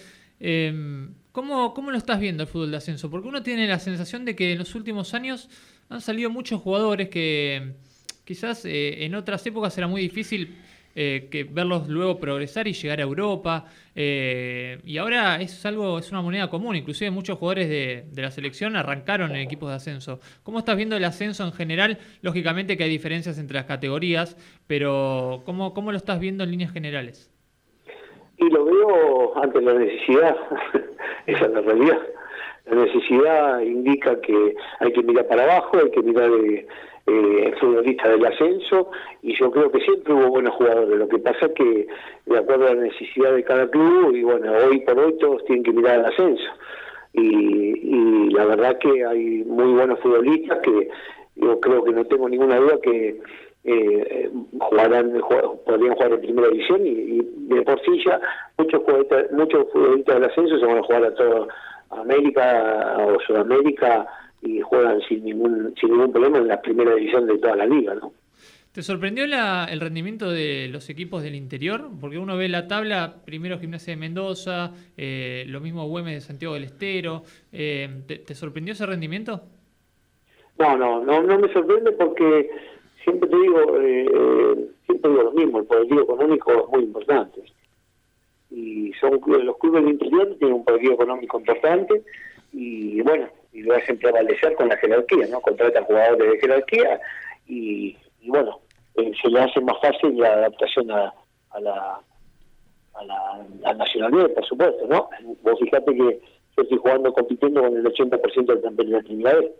¿cómo, ¿cómo lo estás viendo el fútbol de ascenso? Porque uno tiene la sensación de que en los últimos años han salido muchos jugadores que quizás eh, en otras épocas era muy difícil eh, que verlos luego progresar y llegar a Europa. eh, y ahora es algo, es una moneda común. Inclusive muchos jugadores de, de la selección arrancaron en equipos de ascenso. ¿Cómo estás viendo el ascenso en general? Lógicamente que hay diferencias entre las categorías, pero ¿cómo, cómo lo estás viendo en líneas generales? Y lo veo ante la necesidad, (laughs) esa es la realidad. La necesidad indica que hay que mirar para abajo, hay que mirar eh, eh, futbolistas del ascenso, y yo creo que siempre hubo buenos jugadores. Lo que pasa es que, de acuerdo a la necesidad de cada club, y bueno, hoy por hoy todos tienen que mirar al ascenso. Y, y la verdad que hay muy buenos futbolistas que yo creo que no tengo ninguna duda que eh, jugarán, jug- podrían jugar en primera división y, de por sí ya muchos muchos futbolistas del ascenso se van a jugar a toda América o Sudamérica y juegan sin ningún sin ningún problema en la primera división de toda la liga, ¿no? ¿Te sorprendió la- el rendimiento de los equipos del interior? Porque uno ve la tabla, primero Gimnasia de Mendoza, eh, lo mismo Güemes de Santiago del Estero. eh, ¿te, te sorprendió ese rendimiento? No, no, no, no me sorprende porque siempre te digo, eh, eh, siempre digo lo mismo, el poderío económico es muy importante. Y son los clubes del interior tienen un poderío económico importante y bueno, y lo hacen prevalecer con la jerarquía, ¿no? Contratan jugadores de jerarquía y, y bueno, eh, se le hace más fácil la adaptación a, a la a la, a Nacional B, por supuesto, ¿no? Vos fijate que yo estoy jugando, compitiendo con el 80% del campeonato de la B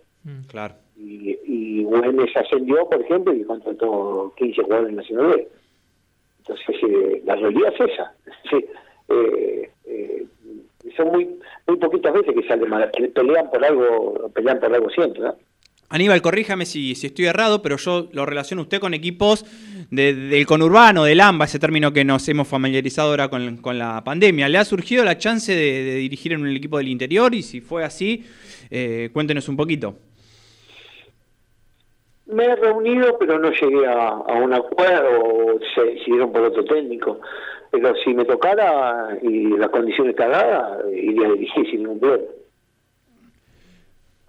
Claro. y, y ascendió, por ejemplo, y contrató 15 jugadores en Nacional B. Entonces, eh, la realidad es esa. (laughs) Sí, eh, eh, son muy muy poquitas veces que salen mal, que pelean por algo, pelean por algo siempre, ¿no? Aníbal, corríjame si, si estoy errado, pero yo lo relaciono usted con equipos de- del conurbano, del AMBA, ese término que nos hemos familiarizado ahora con, con la pandemia. ¿Le ha surgido la chance de, de dirigir en un equipo del interior? Y si fue así, eh, cuéntenos un poquito. Me he reunido, pero no llegué a, a un acuerdo se decidieron por otro técnico. Pero si me tocara y la condición está dada, iría a dirigir sin ningún problema.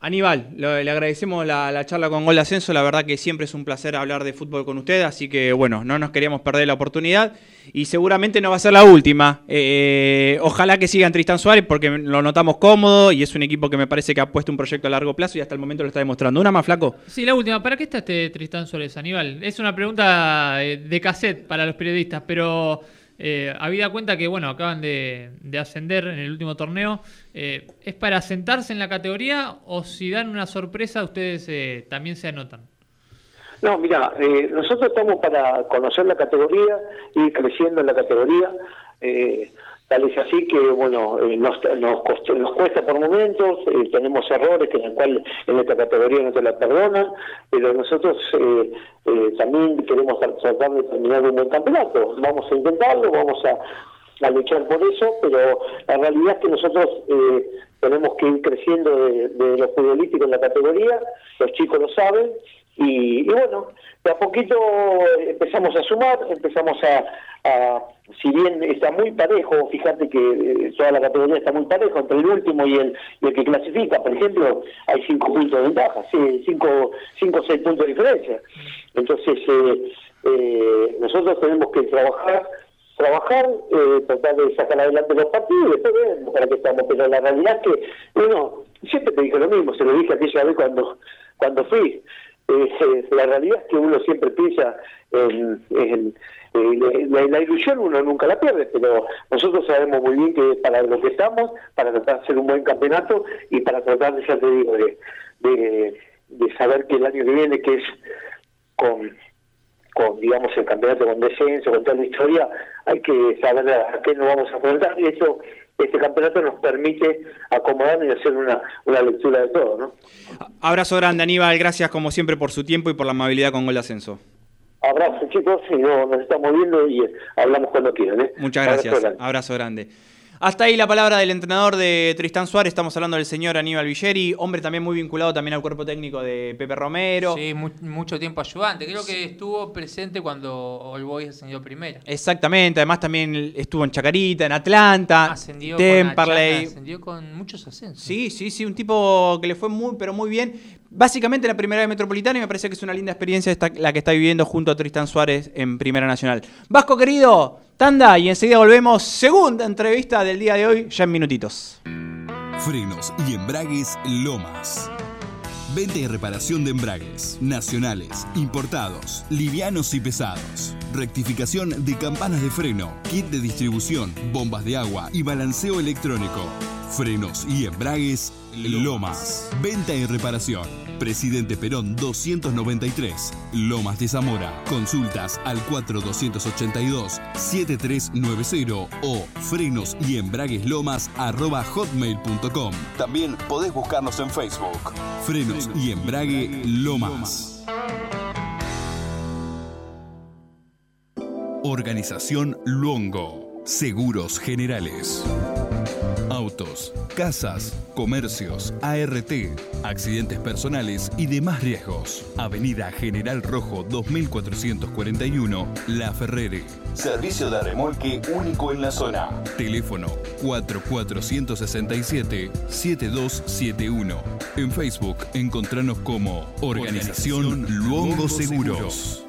Aníbal, lo- le agradecemos la, la charla con Gol de Ascenso. La verdad que siempre es un placer hablar de fútbol con usted, así que bueno, no nos queríamos perder la oportunidad y seguramente no va a ser la última. Eh, ojalá que siga en Tristán Suárez porque lo notamos cómodo y es un equipo que me parece que ha puesto un proyecto a largo plazo y hasta el momento lo está demostrando. ¿Una más, flaco? Sí, la última. ¿Para qué está este Tristán Suárez, Aníbal? Es una pregunta eh, de cassette para los periodistas, pero eh, habida cuenta que, bueno, acaban de, de ascender en el último torneo, eh, ¿es para sentarse en la categoría o si dan una sorpresa ustedes eh, también se anotan? No, mira, eh, nosotros estamos para conocer la categoría, ir creciendo en la categoría. Tal es así que, bueno, eh, nos, nos, nos cuesta por momentos, eh, tenemos errores en el cual en esta categoría no te la perdonan, pero nosotros eh, eh, también queremos tra- tratar de terminar un buen campeonato. Vamos a intentarlo, vamos a, a luchar por eso, pero la realidad es que nosotros tenemos que ir creciendo de, de lo futbolístico en la categoría, los chicos lo saben, Y, y bueno, de a poquito empezamos a sumar, empezamos a, a- si bien está muy parejo, fíjate que eh, toda la categoría está muy parejo, entre el último y el, y el que clasifica, por ejemplo, hay cinco puntos de ventaja, sí, cinco, cinco seis puntos de diferencia. Entonces, eh, eh, nosotros tenemos que trabajar trabajar, eh, tratar de sacar adelante los partidos para qué estamos. Pero la realidad es que, uno, siempre te dije lo mismo, se lo dije aquella vez cuando, cuando fui. Eh, la realidad es que uno siempre piensa en, la, ilusión uno nunca la pierde, pero nosotros sabemos muy bien que para lo que estamos, para tratar de hacer un buen campeonato y para tratar de, ya te digo, de, de, de saber que el año que viene, que es con con digamos el campeonato con descenso, con toda la historia, hay que saber a qué nos vamos a enfrentar. Y eso este campeonato nos permite acomodarnos y hacer una, una lectura de todo, ¿no? Abrazo grande, Aníbal. Gracias como siempre por su tiempo y por la amabilidad con Gol de Ascenso. Abrazo chicos y no, nos estamos viendo y eh, hablamos cuando quieran. ¿eh? Muchas Abrazo gracias. grande. Abrazo grande. Hasta ahí la palabra del entrenador de Tristán Suárez. Estamos hablando del señor Aníbal Villeri, hombre también muy vinculado también al cuerpo técnico de Pepe Romero. Sí, mu- mucho tiempo ayudante. Creo que estuvo presente cuando All Boys ascendió primera. Exactamente, además también estuvo en Chacarita, en Atlanta, Ascendió Temperley. con Achana, ascendió con muchos ascensos. Sí, sí, sí, un tipo que le fue muy, pero muy bien. Básicamente la primera de Metropolitana y me parece que es una linda experiencia la que está viviendo junto a Tristán Suárez en Primera Nacional. Vasco querido, tanda y enseguida volvemos. Segunda entrevista del día de hoy, ya en minutitos. Frenos y embragues Lomas. Venta y reparación de embragues, nacionales, importados, livianos y pesados. Rectificación de campanas de freno, kit de distribución, bombas de agua y balanceo electrónico. Frenos y embragues Lomas. Venta y reparación. Presidente Perón 293, Lomas de Zamora. Consultas al 4282-7390 o frenos y arroba hotmail.com. También podés buscarnos en Facebook. Frenos y embrague Lomas. Organización Luongo. Seguros Generales. Autos, casas, comercios, ART, accidentes personales y demás riesgos. Avenida General Rojo 2441, La Ferrere. Servicio de remolque único en la zona. Teléfono 4467-7271. En Facebook encontranos como Organización Luongo Seguros.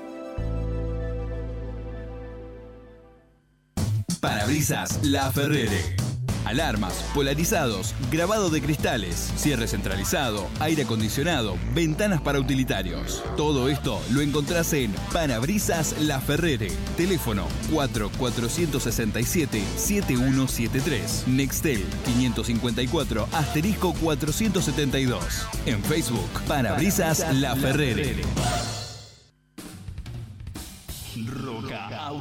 Parabrisas La Ferrere. Alarmas, polarizados, grabado de cristales, cierre centralizado, aire acondicionado, ventanas para utilitarios. Todo esto lo encontrás en Parabrisas La Ferrere. Teléfono 4467-7173. Nextel 554 asterisco 472. En Facebook, Parabrisas La Ferrere.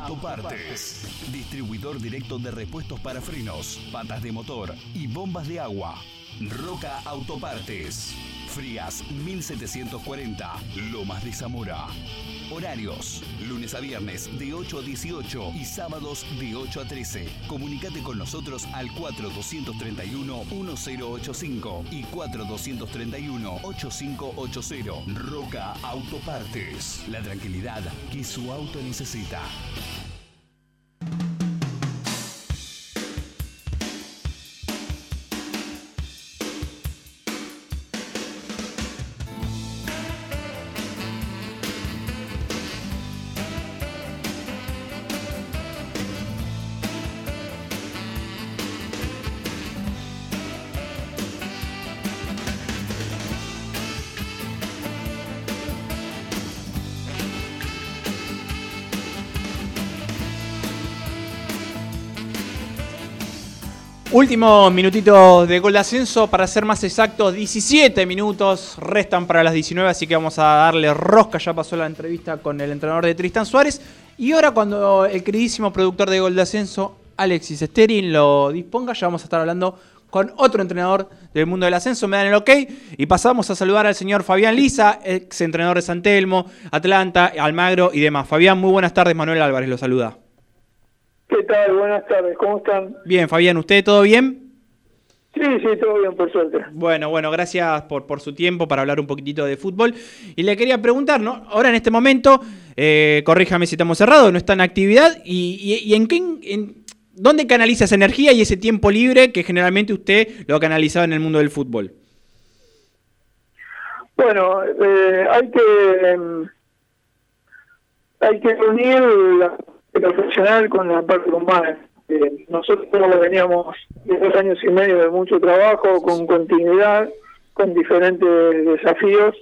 Autopartes. Distribuidor directo de repuestos para frenos, patas de motor y bombas de agua. Roca Autopartes. Frías 1740, Lomas de Zamora. Horarios: lunes a viernes de 8 a 18 y sábados de 8 a 13. Comunicate con nosotros al 4231-1085 y 4231-8580. Roca Autopartes. La tranquilidad que su auto necesita. Últimos minutitos de gol de ascenso, para ser más exactos, 17 minutos restan para las 19, así que vamos a darle rosca. Ya pasó la entrevista con el entrenador de Tristan Suárez. Y ahora, cuando el queridísimo productor de gol de ascenso, Alexis Sterin, lo disponga, ya vamos a estar hablando con otro entrenador del mundo del ascenso. Me dan el ok y pasamos a saludar al señor Fabián Lisa, ex entrenador de San Telmo, Atlanta, Almagro y demás. Fabián, muy buenas tardes. Manuel Álvarez lo saluda. ¿Qué tal? Buenas tardes, ¿cómo están? Bien, Fabián, ¿usted todo bien? Sí, sí, todo bien, por suerte. Bueno, bueno, gracias por, por su tiempo para hablar un poquitito de fútbol. Y le quería preguntar, ¿no? Ahora en este momento, eh, corríjame si estamos cerrados, no está en actividad. ¿Y, y- y en qué, en, dónde canaliza esa energía y ese tiempo libre que generalmente usted lo ha canalizado en el mundo del fútbol? Bueno, eh, hay que em, hay que unir la profesional con la parte humana. Eh, nosotros veníamos de dos años y medio de mucho trabajo, con continuidad, con diferentes desafíos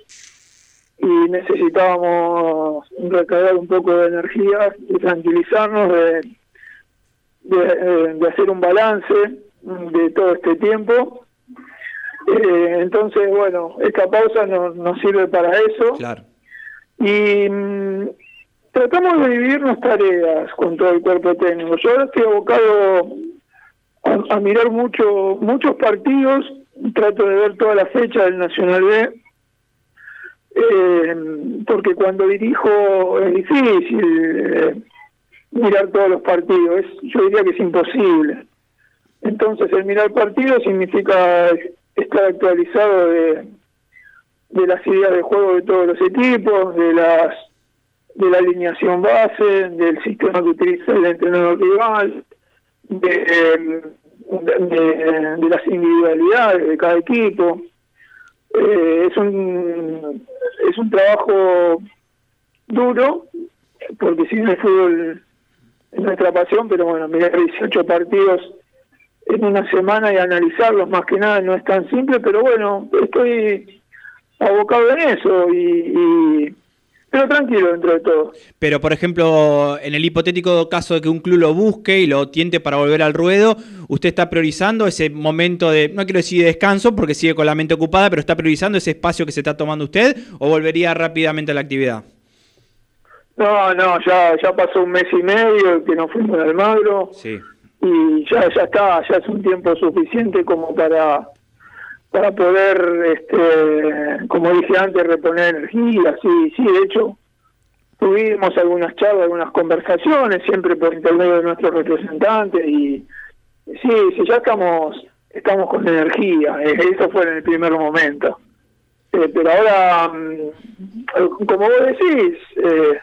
y necesitábamos recargar un poco de energía, de tranquilizarnos, de, de, de hacer un balance de todo este tiempo. Eh, entonces, bueno, esta pausa nos, nos sirve para eso. Claro. Y tratamos de dividirnos tareas con todo el cuerpo técnico. Yo ahora estoy abocado a, mirar mucho, muchos partidos, trato de ver toda la fecha del Nacional B, eh, porque cuando dirijo es difícil eh, mirar todos los partidos, es, yo diría que es imposible. Entonces el mirar partidos significa estar actualizado de las ideas de juego de todos los equipos, de las de la alineación base, del sistema que utiliza el entrenador rival, de, eh, las individualidades de cada equipo. Eh, es un es un trabajo duro, porque si bien el fútbol es nuestra pasión, pero bueno, mirar 18 partidos en una semana y analizarlos más que nada no es tan simple, pero bueno, estoy abocado en eso y, y- pero tranquilo dentro de todo. Pero, por ejemplo, en el hipotético caso de que un club lo busque y lo tiente para volver al ruedo, ¿usted está priorizando ese momento de, no quiero decir de descanso, porque sigue con la mente ocupada, pero está priorizando ese espacio que se está tomando usted o volvería rápidamente a la actividad? No, no, ya ya pasó un mes y medio que nos fuimos de Almagro Sí. y ya ya está, ya es un tiempo suficiente como para para poder, este, como dije antes, reponer energía. Sí, sí, de hecho tuvimos algunas charlas, algunas conversaciones, siempre por intermedio de nuestros representantes y sí, sí, ya estamos estamos con energía. eh, Eso fue en el primer momento. Eh, pero ahora, mm, como vos decís, eh,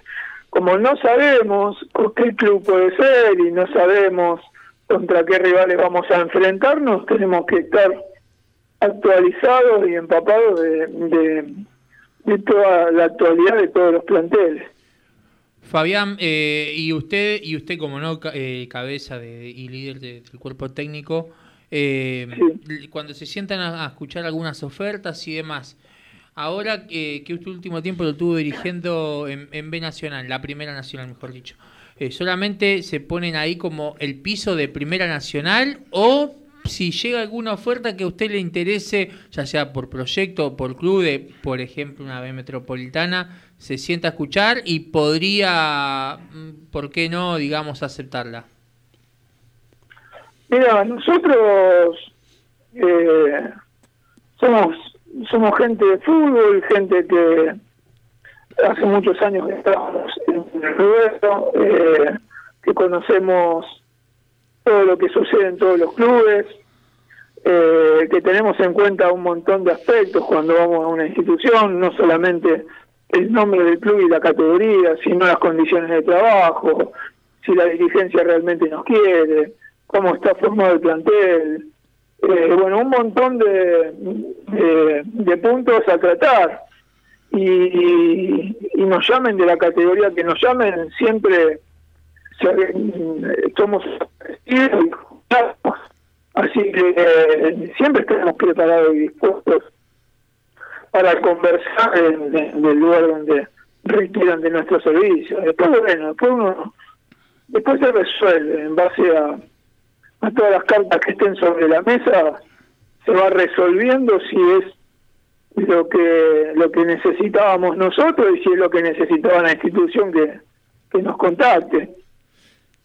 como no sabemos qué club puede ser y no sabemos contra qué rivales vamos a enfrentarnos, tenemos que estar actualizados y empapados de, de, de toda la actualidad de todos los planteles. Fabián, eh, y usted, y usted como no eh, cabeza de, y líder de- del cuerpo técnico, eh, cuando se sientan a, a escuchar algunas ofertas y demás, ahora eh, que usted último tiempo lo estuvo dirigiendo en, en B Nacional, la Primera Nacional, mejor dicho, eh, ¿solamente se ponen ahí como el piso de Primera Nacional o si llega alguna oferta que a usted le interese, ya sea por proyecto o por club, de, por ejemplo, una B Metropolitana, se sienta a escuchar y podría, mm, ¿por qué no, digamos, aceptarla? Mira, nosotros eh, somos somos gente de fútbol, gente que hace muchos años que estamos en el ruedo, eh, que conocemos todo lo que sucede en todos los clubes, eh, que tenemos en cuenta un montón de aspectos cuando vamos a una institución, no solamente el nombre del club y la categoría, sino las condiciones de trabajo, si la dirigencia realmente nos quiere, cómo está formado el plantel, eh, bueno, un montón de, de, puntos a tratar. Y, y, nos llamen de la categoría que nos llamen, siempre somos y confiamos. así que eh, siempre estamos preparados y dispuestos para conversar en, en el lugar donde requieran de nuestro servicio. Después, bueno, después uno, después se resuelve en base a, a todas las cartas que estén sobre la mesa, se va resolviendo si es lo que lo que necesitábamos nosotros y si es lo que necesitaba la institución que, que nos contacte.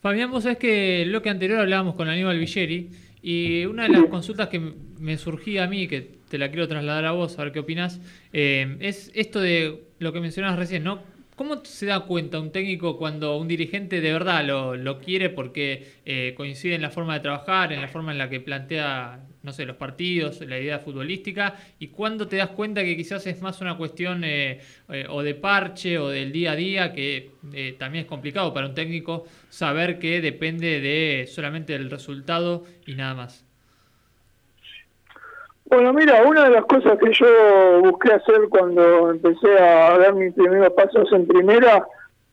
Fabián, vos sabés que el bloque anterior hablábamos con Aníbal Villeri y una de las consultas que me surgía a mí, que te la quiero trasladar a vos, a ver qué opinás, eh, es esto de lo que mencionabas recién, ¿no? ¿Cómo se da cuenta un técnico cuando un dirigente de verdad lo, lo quiere porque eh, coincide en la forma de trabajar, en la forma en la que plantea no sé, los partidos, la idea futbolística, y cuándo te das cuenta que quizás es más una cuestión eh, eh, o de parche o del día a día, que eh, también es complicado para un técnico saber que depende de solamente del resultado y nada más. Bueno, mira, una de las cosas que yo busqué hacer cuando empecé a dar mis primeros pasos en primera,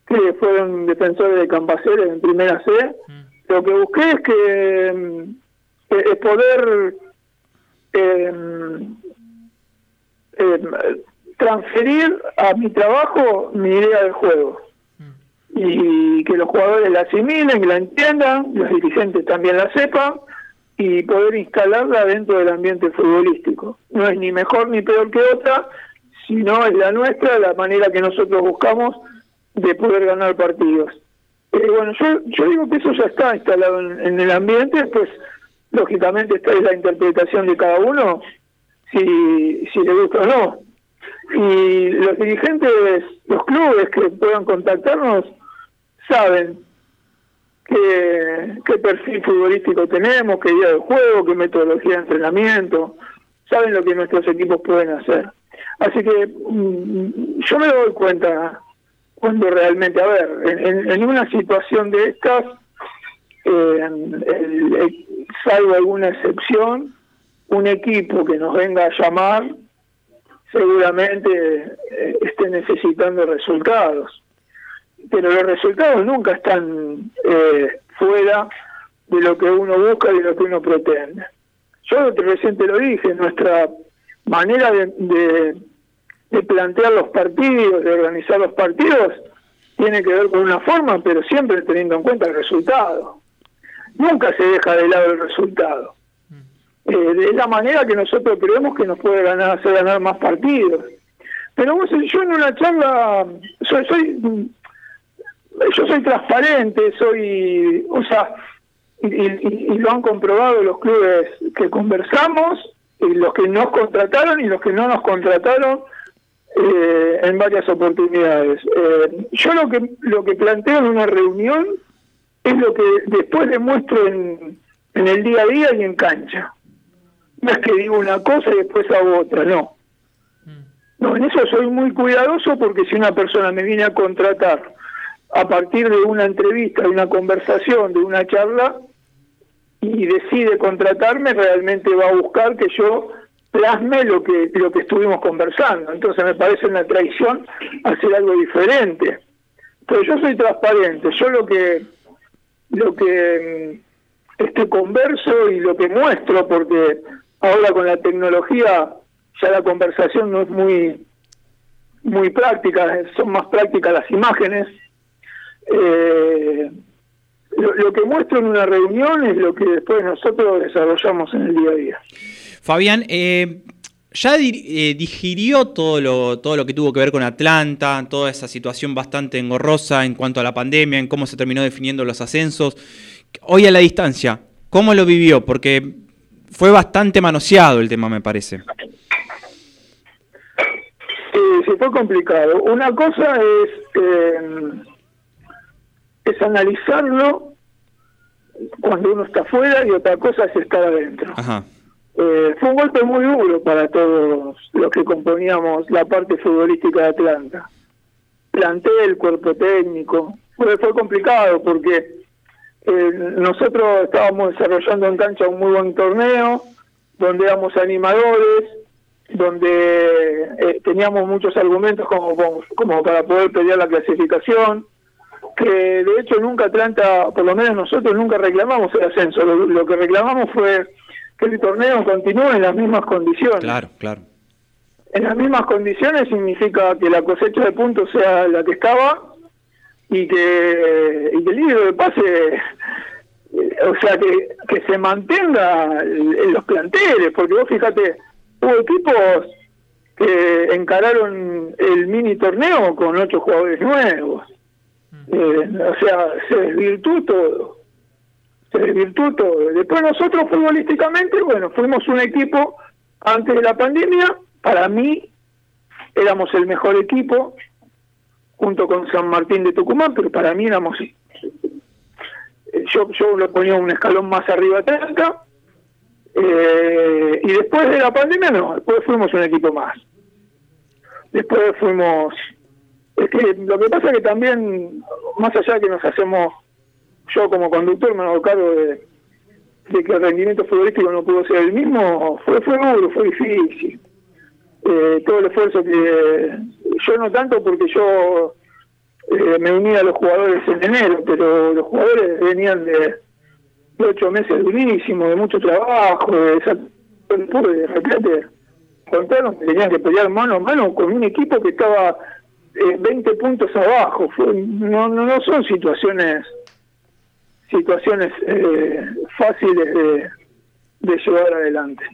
que fueron defensores de Campaceres en primera C, lo que busqué es que mm, eh, es poder eh, eh, transferir a mi trabajo mi idea del juego y que los jugadores la asimilen, que la entiendan, los dirigentes también la sepan y poder instalarla dentro del ambiente futbolístico. No es ni mejor ni peor que otra, sino es la nuestra, la manera que nosotros buscamos de poder ganar partidos. Eh, bueno, yo, yo digo que eso ya está instalado en, en el ambiente, pues lógicamente esta es la interpretación de cada uno, si, si le gusta o no. Y los dirigentes, los clubes que puedan contactarnos, saben qué, qué perfil futbolístico tenemos, qué día de juego, qué metodología de entrenamiento, saben lo que nuestros equipos pueden hacer. Así que mm, yo me doy cuenta cuando realmente, a ver, en, en- una situación de estas, eh, el- el- salvo alguna excepción, un equipo que nos venga a llamar seguramente eh, esté necesitando resultados. Pero los resultados nunca están eh, fuera de lo que uno busca y de lo que uno pretende. Yo recién te lo dije, nuestra manera de, de, de plantear los partidos, de organizar los partidos, tiene que ver con una forma, pero siempre teniendo en cuenta el resultado. Nunca se deja de lado el resultado. Eh, de la manera que nosotros creemos que nos puede ganar, hacer ganar más partidos. Pero vos, yo en una charla, soy, soy yo soy transparente, soy, o sea, y, y- y lo han comprobado los clubes que conversamos, y los que nos contrataron y los que no nos contrataron eh, en varias oportunidades. Eh, yo lo que lo que planteo en una reunión es lo que después demuestro en, en el día a día y en cancha. No es que digo una cosa y después hago otra, no. No, en eso soy muy cuidadoso porque si una persona me viene a contratar a partir de una entrevista, de una conversación, de una charla, y decide contratarme, realmente va a buscar que yo plasme lo que lo que estuvimos conversando. Entonces me parece una traición hacer algo diferente. Pero yo soy transparente, yo lo que lo que mm, este converso y lo que muestro, porque ahora con la tecnología ya la conversación no es muy muy práctica, son más prácticas las imágenes. Eh, lo, que muestro en una reunión es lo que después nosotros desarrollamos en el día a día. Fabián, eh, ya eh, digirió todo lo, todo lo que tuvo que ver con Atlanta, toda esa situación bastante engorrosa en cuanto a la pandemia, en cómo se terminó definiendo los ascensos. Hoy a la distancia, ¿cómo lo vivió? Porque fue bastante manoseado el tema, me parece. Sí, sí, fue complicado. Una cosa es, eh, es analizarlo cuando uno está afuera y otra cosa es estar adentro. Ajá. Eh, fue un golpe muy duro para todos los que componíamos la parte futbolística de Atlanta. Plantel, cuerpo técnico, fue, complicado porque eh, nosotros estábamos desarrollando en cancha un muy buen torneo, donde éramos animadores, donde eh, teníamos muchos argumentos como, como, para poder pelear la clasificación, que de hecho nunca Atlanta, por lo menos nosotros nunca reclamamos el ascenso, lo que reclamamos fue que el torneo continúe en las mismas condiciones. Claro, claro. En las mismas condiciones significa que la cosecha de puntos sea la que estaba y que, y que el libro de pase, eh, o sea, que, que se mantenga en los planteles, porque vos fíjate, hubo equipos que encararon el mini torneo con ocho jugadores nuevos. Eh, o sea, se desvirtuó todo. Se desvirtuó todo. Después nosotros futbolísticamente, bueno, fuimos un equipo antes de la pandemia, para mí éramos el mejor equipo junto con San Martín de Tucumán, pero para mí éramos eh, yo yo lo ponía un escalón más arriba Atlanta. Eh, y después de la pandemia no, después fuimos un equipo más. Después fuimos... Es que lo que pasa es que también, más allá de que nos hacemos, yo como conductor me hago cargo de, de que el rendimiento futbolístico no pudo ser el mismo, fue, duro, fue difícil. Eh, todo el esfuerzo que... Yo no tanto porque yo eh, me uní a los jugadores en enero, pero los jugadores venían de, de ocho meses durísimos, de mucho trabajo, de, esa- de repente contaron que tenían que pelear mano a mano con un equipo que estaba eh, 20 puntos abajo. Fue- no, no, no son situaciones situaciones eh, fáciles de, llevar adelante.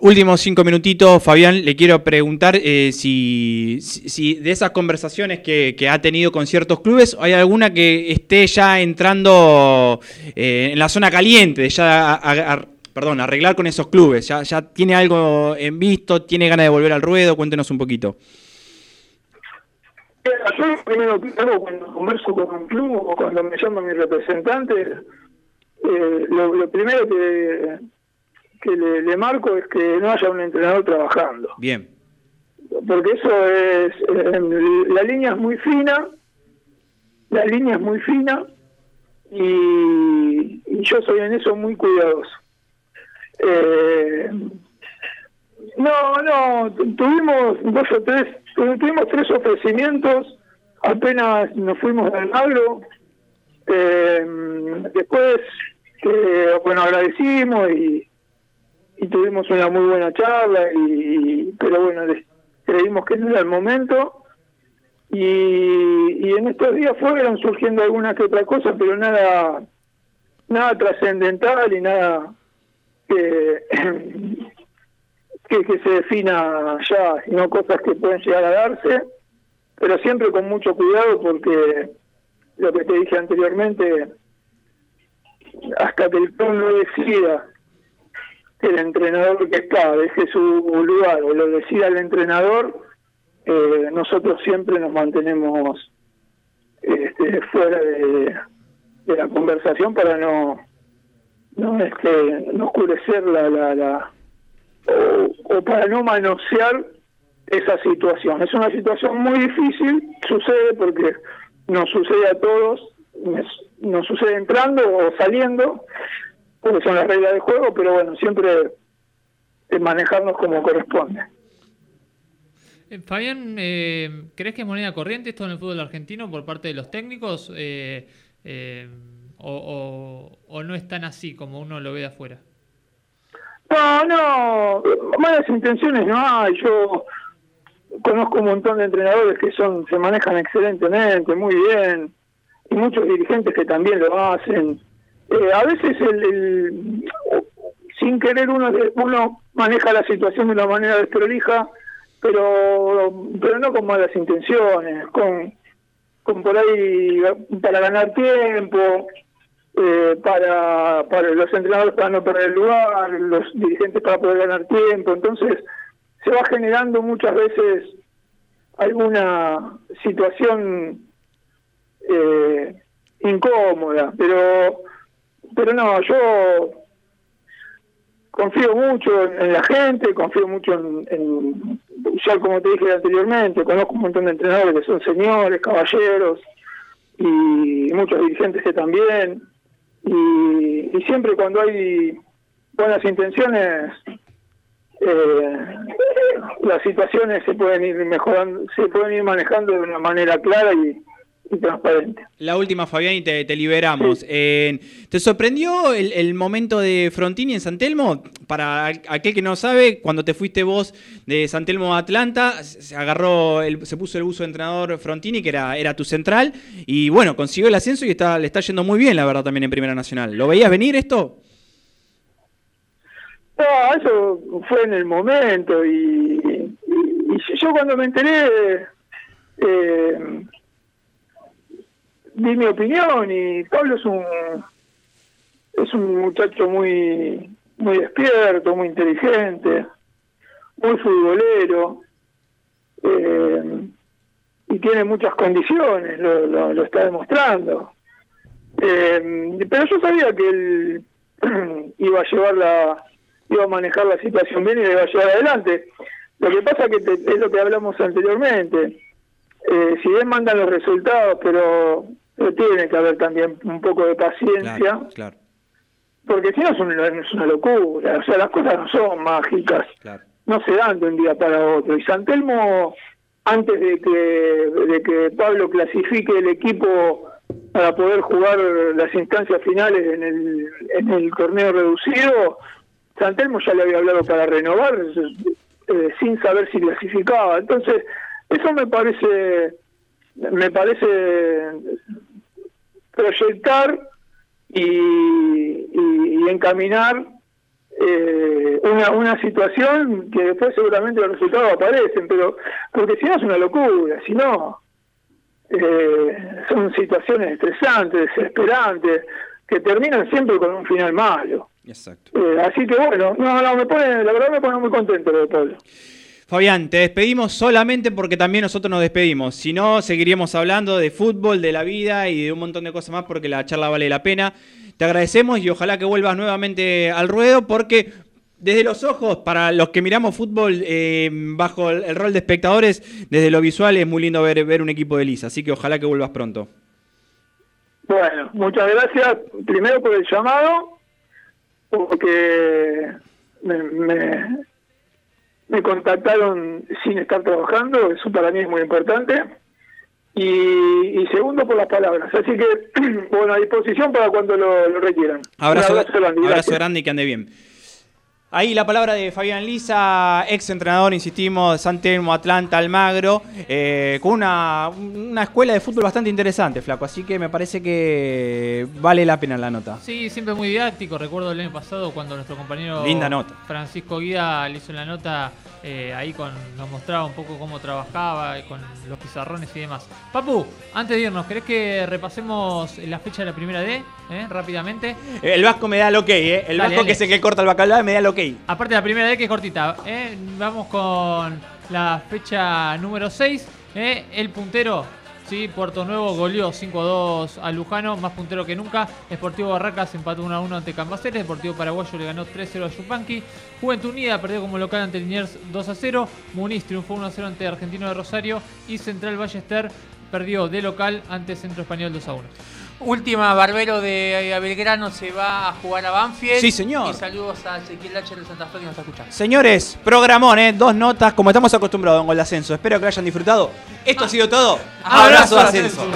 Últimos cinco minutitos, Fabián, le quiero preguntar eh, si, si, de esas conversaciones que, ha tenido con ciertos clubes, ¿hay alguna que esté ya entrando eh, en la zona caliente, ya a- a- perdón, arreglar con esos clubes? ¿Ya, ¿Ya tiene algo en visto? ¿Tiene ganas de volver al ruedo? Cuéntenos un poquito. Yo lo primero que hago cuando converso con un club o cuando me llama mi representante, eh, lo, lo primero que, que le, le marco es que no haya un entrenador trabajando. Bien. Porque eso es, eh, la línea es muy fina, la línea es muy fina y, y yo soy en eso muy cuidadoso. Eh, no, no, tu- tuvimos dos o tres, tuvimos tres ofrecimientos, apenas nos fuimos del agro, eh, después, eh, bueno, agradecimos y, tuvimos una muy buena charla, y, pero bueno, creímos que no era el momento, y, y en estos días fueron surgiendo alguna que otra cosa, pero nada, nada trascendental y nada que, (clears throat) que, se defina ya, sino cosas que pueden llegar a darse, pero siempre con mucho cuidado porque lo que te dije anteriormente, hasta que el no decida que el entrenador que está deje su lugar o lo decida el entrenador, eh, nosotros siempre nos mantenemos este, fuera de, de la conversación para no no este no oscurecer la, la, la o, para no manosear esa situación. Es una situación muy difícil, sucede porque nos sucede a todos, nos- sucede entrando o saliendo, porque son las reglas del juego, pero bueno, siempre manejarnos como corresponde. Eh, Fabián, eh, ¿crees que es moneda corriente esto en el fútbol argentino por parte de los técnicos? Eh, eh, o, o- o no es tan así como uno lo ve de afuera? No, no, malas intenciones no hay. Yo conozco un montón de entrenadores que son se manejan excelentemente, muy bien, y muchos dirigentes que también lo hacen. Eh, a veces el, el- sin querer uno uno maneja la situación de una manera desprolija, pero pero no con malas intenciones, con con por ahí para ganar tiempo, eh, para, para los entrenadores para no perder el lugar, los dirigentes para poder ganar tiempo. Entonces, se va generando muchas veces alguna situación eh, incómoda, pero pero no, yo confío mucho en, la gente, confío mucho en, en- ya como te dije anteriormente, conozco un montón de entrenadores que son señores, caballeros y muchos dirigentes que también y, y siempre cuando hay buenas intenciones eh, las situaciones se pueden ir mejorando, se pueden ir manejando de una manera clara y, y transparente. La última, Fabián, y te, te liberamos. Eh, ¿Te sorprendió el, el momento de Frontini en San Telmo? Para aquel que no sabe, cuando te fuiste vos de San Telmo a Atlanta, se agarró, el- se puso el uso de entrenador Frontini, que era, era tu central, y bueno, consiguió el ascenso y está, le está yendo muy bien, la verdad, también en Primera Nacional. ¿Lo veías venir esto? No, eso fue en el momento y, y- y yo cuando me enteré eh, di mi opinión y Pablo es un es un muchacho muy muy despierto, muy inteligente, muy futbolero eh, y tiene muchas condiciones, lo, lo, está demostrando. Eh, pero yo sabía que él (clears throat) iba a llevar la, iba a manejar la situación bien y la iba a llevar adelante. Lo que pasa que te- es lo que hablamos anteriormente. Eh, si bien mandan los resultados, pero, pero tiene que haber también un poco de paciencia Claro, claro, porque si no es una, es una locura, o sea, las cosas no son mágicas, claro. no se dan de un día para otro. Y Santelmo, antes de que, de que Pablo clasifique el equipo para poder jugar las instancias finales en el, en el torneo reducido, Santelmo ya le había hablado para renovar eh, sin saber si clasificaba. Entonces, eso me parece, me parece proyectar y, y- y encaminar eh, una, una situación que después seguramente los resultados aparecen, pero porque si no es una locura, si no eh, son situaciones estresantes, desesperantes, que terminan siempre con un final malo. Exacto. Eh, así que bueno, no, no, me pone, la verdad me pone muy contento de Pablo. Fabián, te despedimos solamente porque también nosotros nos despedimos. Si no, seguiríamos hablando de fútbol, de la vida y de un montón de cosas más porque la charla vale la pena. Te agradecemos y ojalá que vuelvas nuevamente al ruedo porque desde los ojos, para los que miramos fútbol eh, bajo el, rol de espectadores, desde lo visual es muy lindo ver, ver un equipo de Lisa. Así que ojalá que vuelvas pronto. Bueno, muchas gracias primero por el llamado, porque me, me contactaron sin estar trabajando, eso para mí es muy importante. Y, y segundo por las palabras, así que (clears throat) bueno, a disposición para cuando lo, lo requieran. Abrazo, grande, abrazo grande y que ande bien. Ahí la palabra de Fabián Lisa, ex entrenador, insistimos, de San Telmo, Atlanta, Almagro, eh, con una, una escuela de fútbol bastante interesante, Flaco. Así que me parece que vale la pena la nota. Sí, siempre muy didáctico. Recuerdo el año pasado cuando nuestro compañero Linda nota. Francisco Guía le hizo la nota eh, ahí con nos mostraba un poco cómo trabajaba, con los pizarrones y demás. Papu, antes de irnos, ¿querés que repasemos la fecha de la primera D eh, rápidamente? El Vasco me da el ok, ¿eh? El Dale, Vasco dale. que es el que corta el bacalao me da el ok. Aparte la primera D que es cortita, ¿eh? vamos con la fecha número 6. ¿eh? El puntero, ¿sí? Puerto Nuevo goleó 5-2 a Lujano, más puntero que nunca. Sportivo Barracas empató 1-1 ante Cambaceres. Deportivo Paraguayo le ganó 3-0 a Yupanqui. Juventud Unida perdió como local ante Liniers 2-0. Muniz triunfó 1-0 ante Argentino de Rosario. Y Central Ballester perdió de local ante Centro Español 2-1. Última, Barbero de eh, Belgrano se va a jugar a Banfield. Sí, señor. Y saludos a Ezequiel Lacher de Santa Fe que nos está escuchando. Señores, programón, ¿eh? Dos notas, como estamos acostumbrados Gol de Ascenso. Espero que lo hayan disfrutado. Esto ha sido todo. Abrazo de ascenso.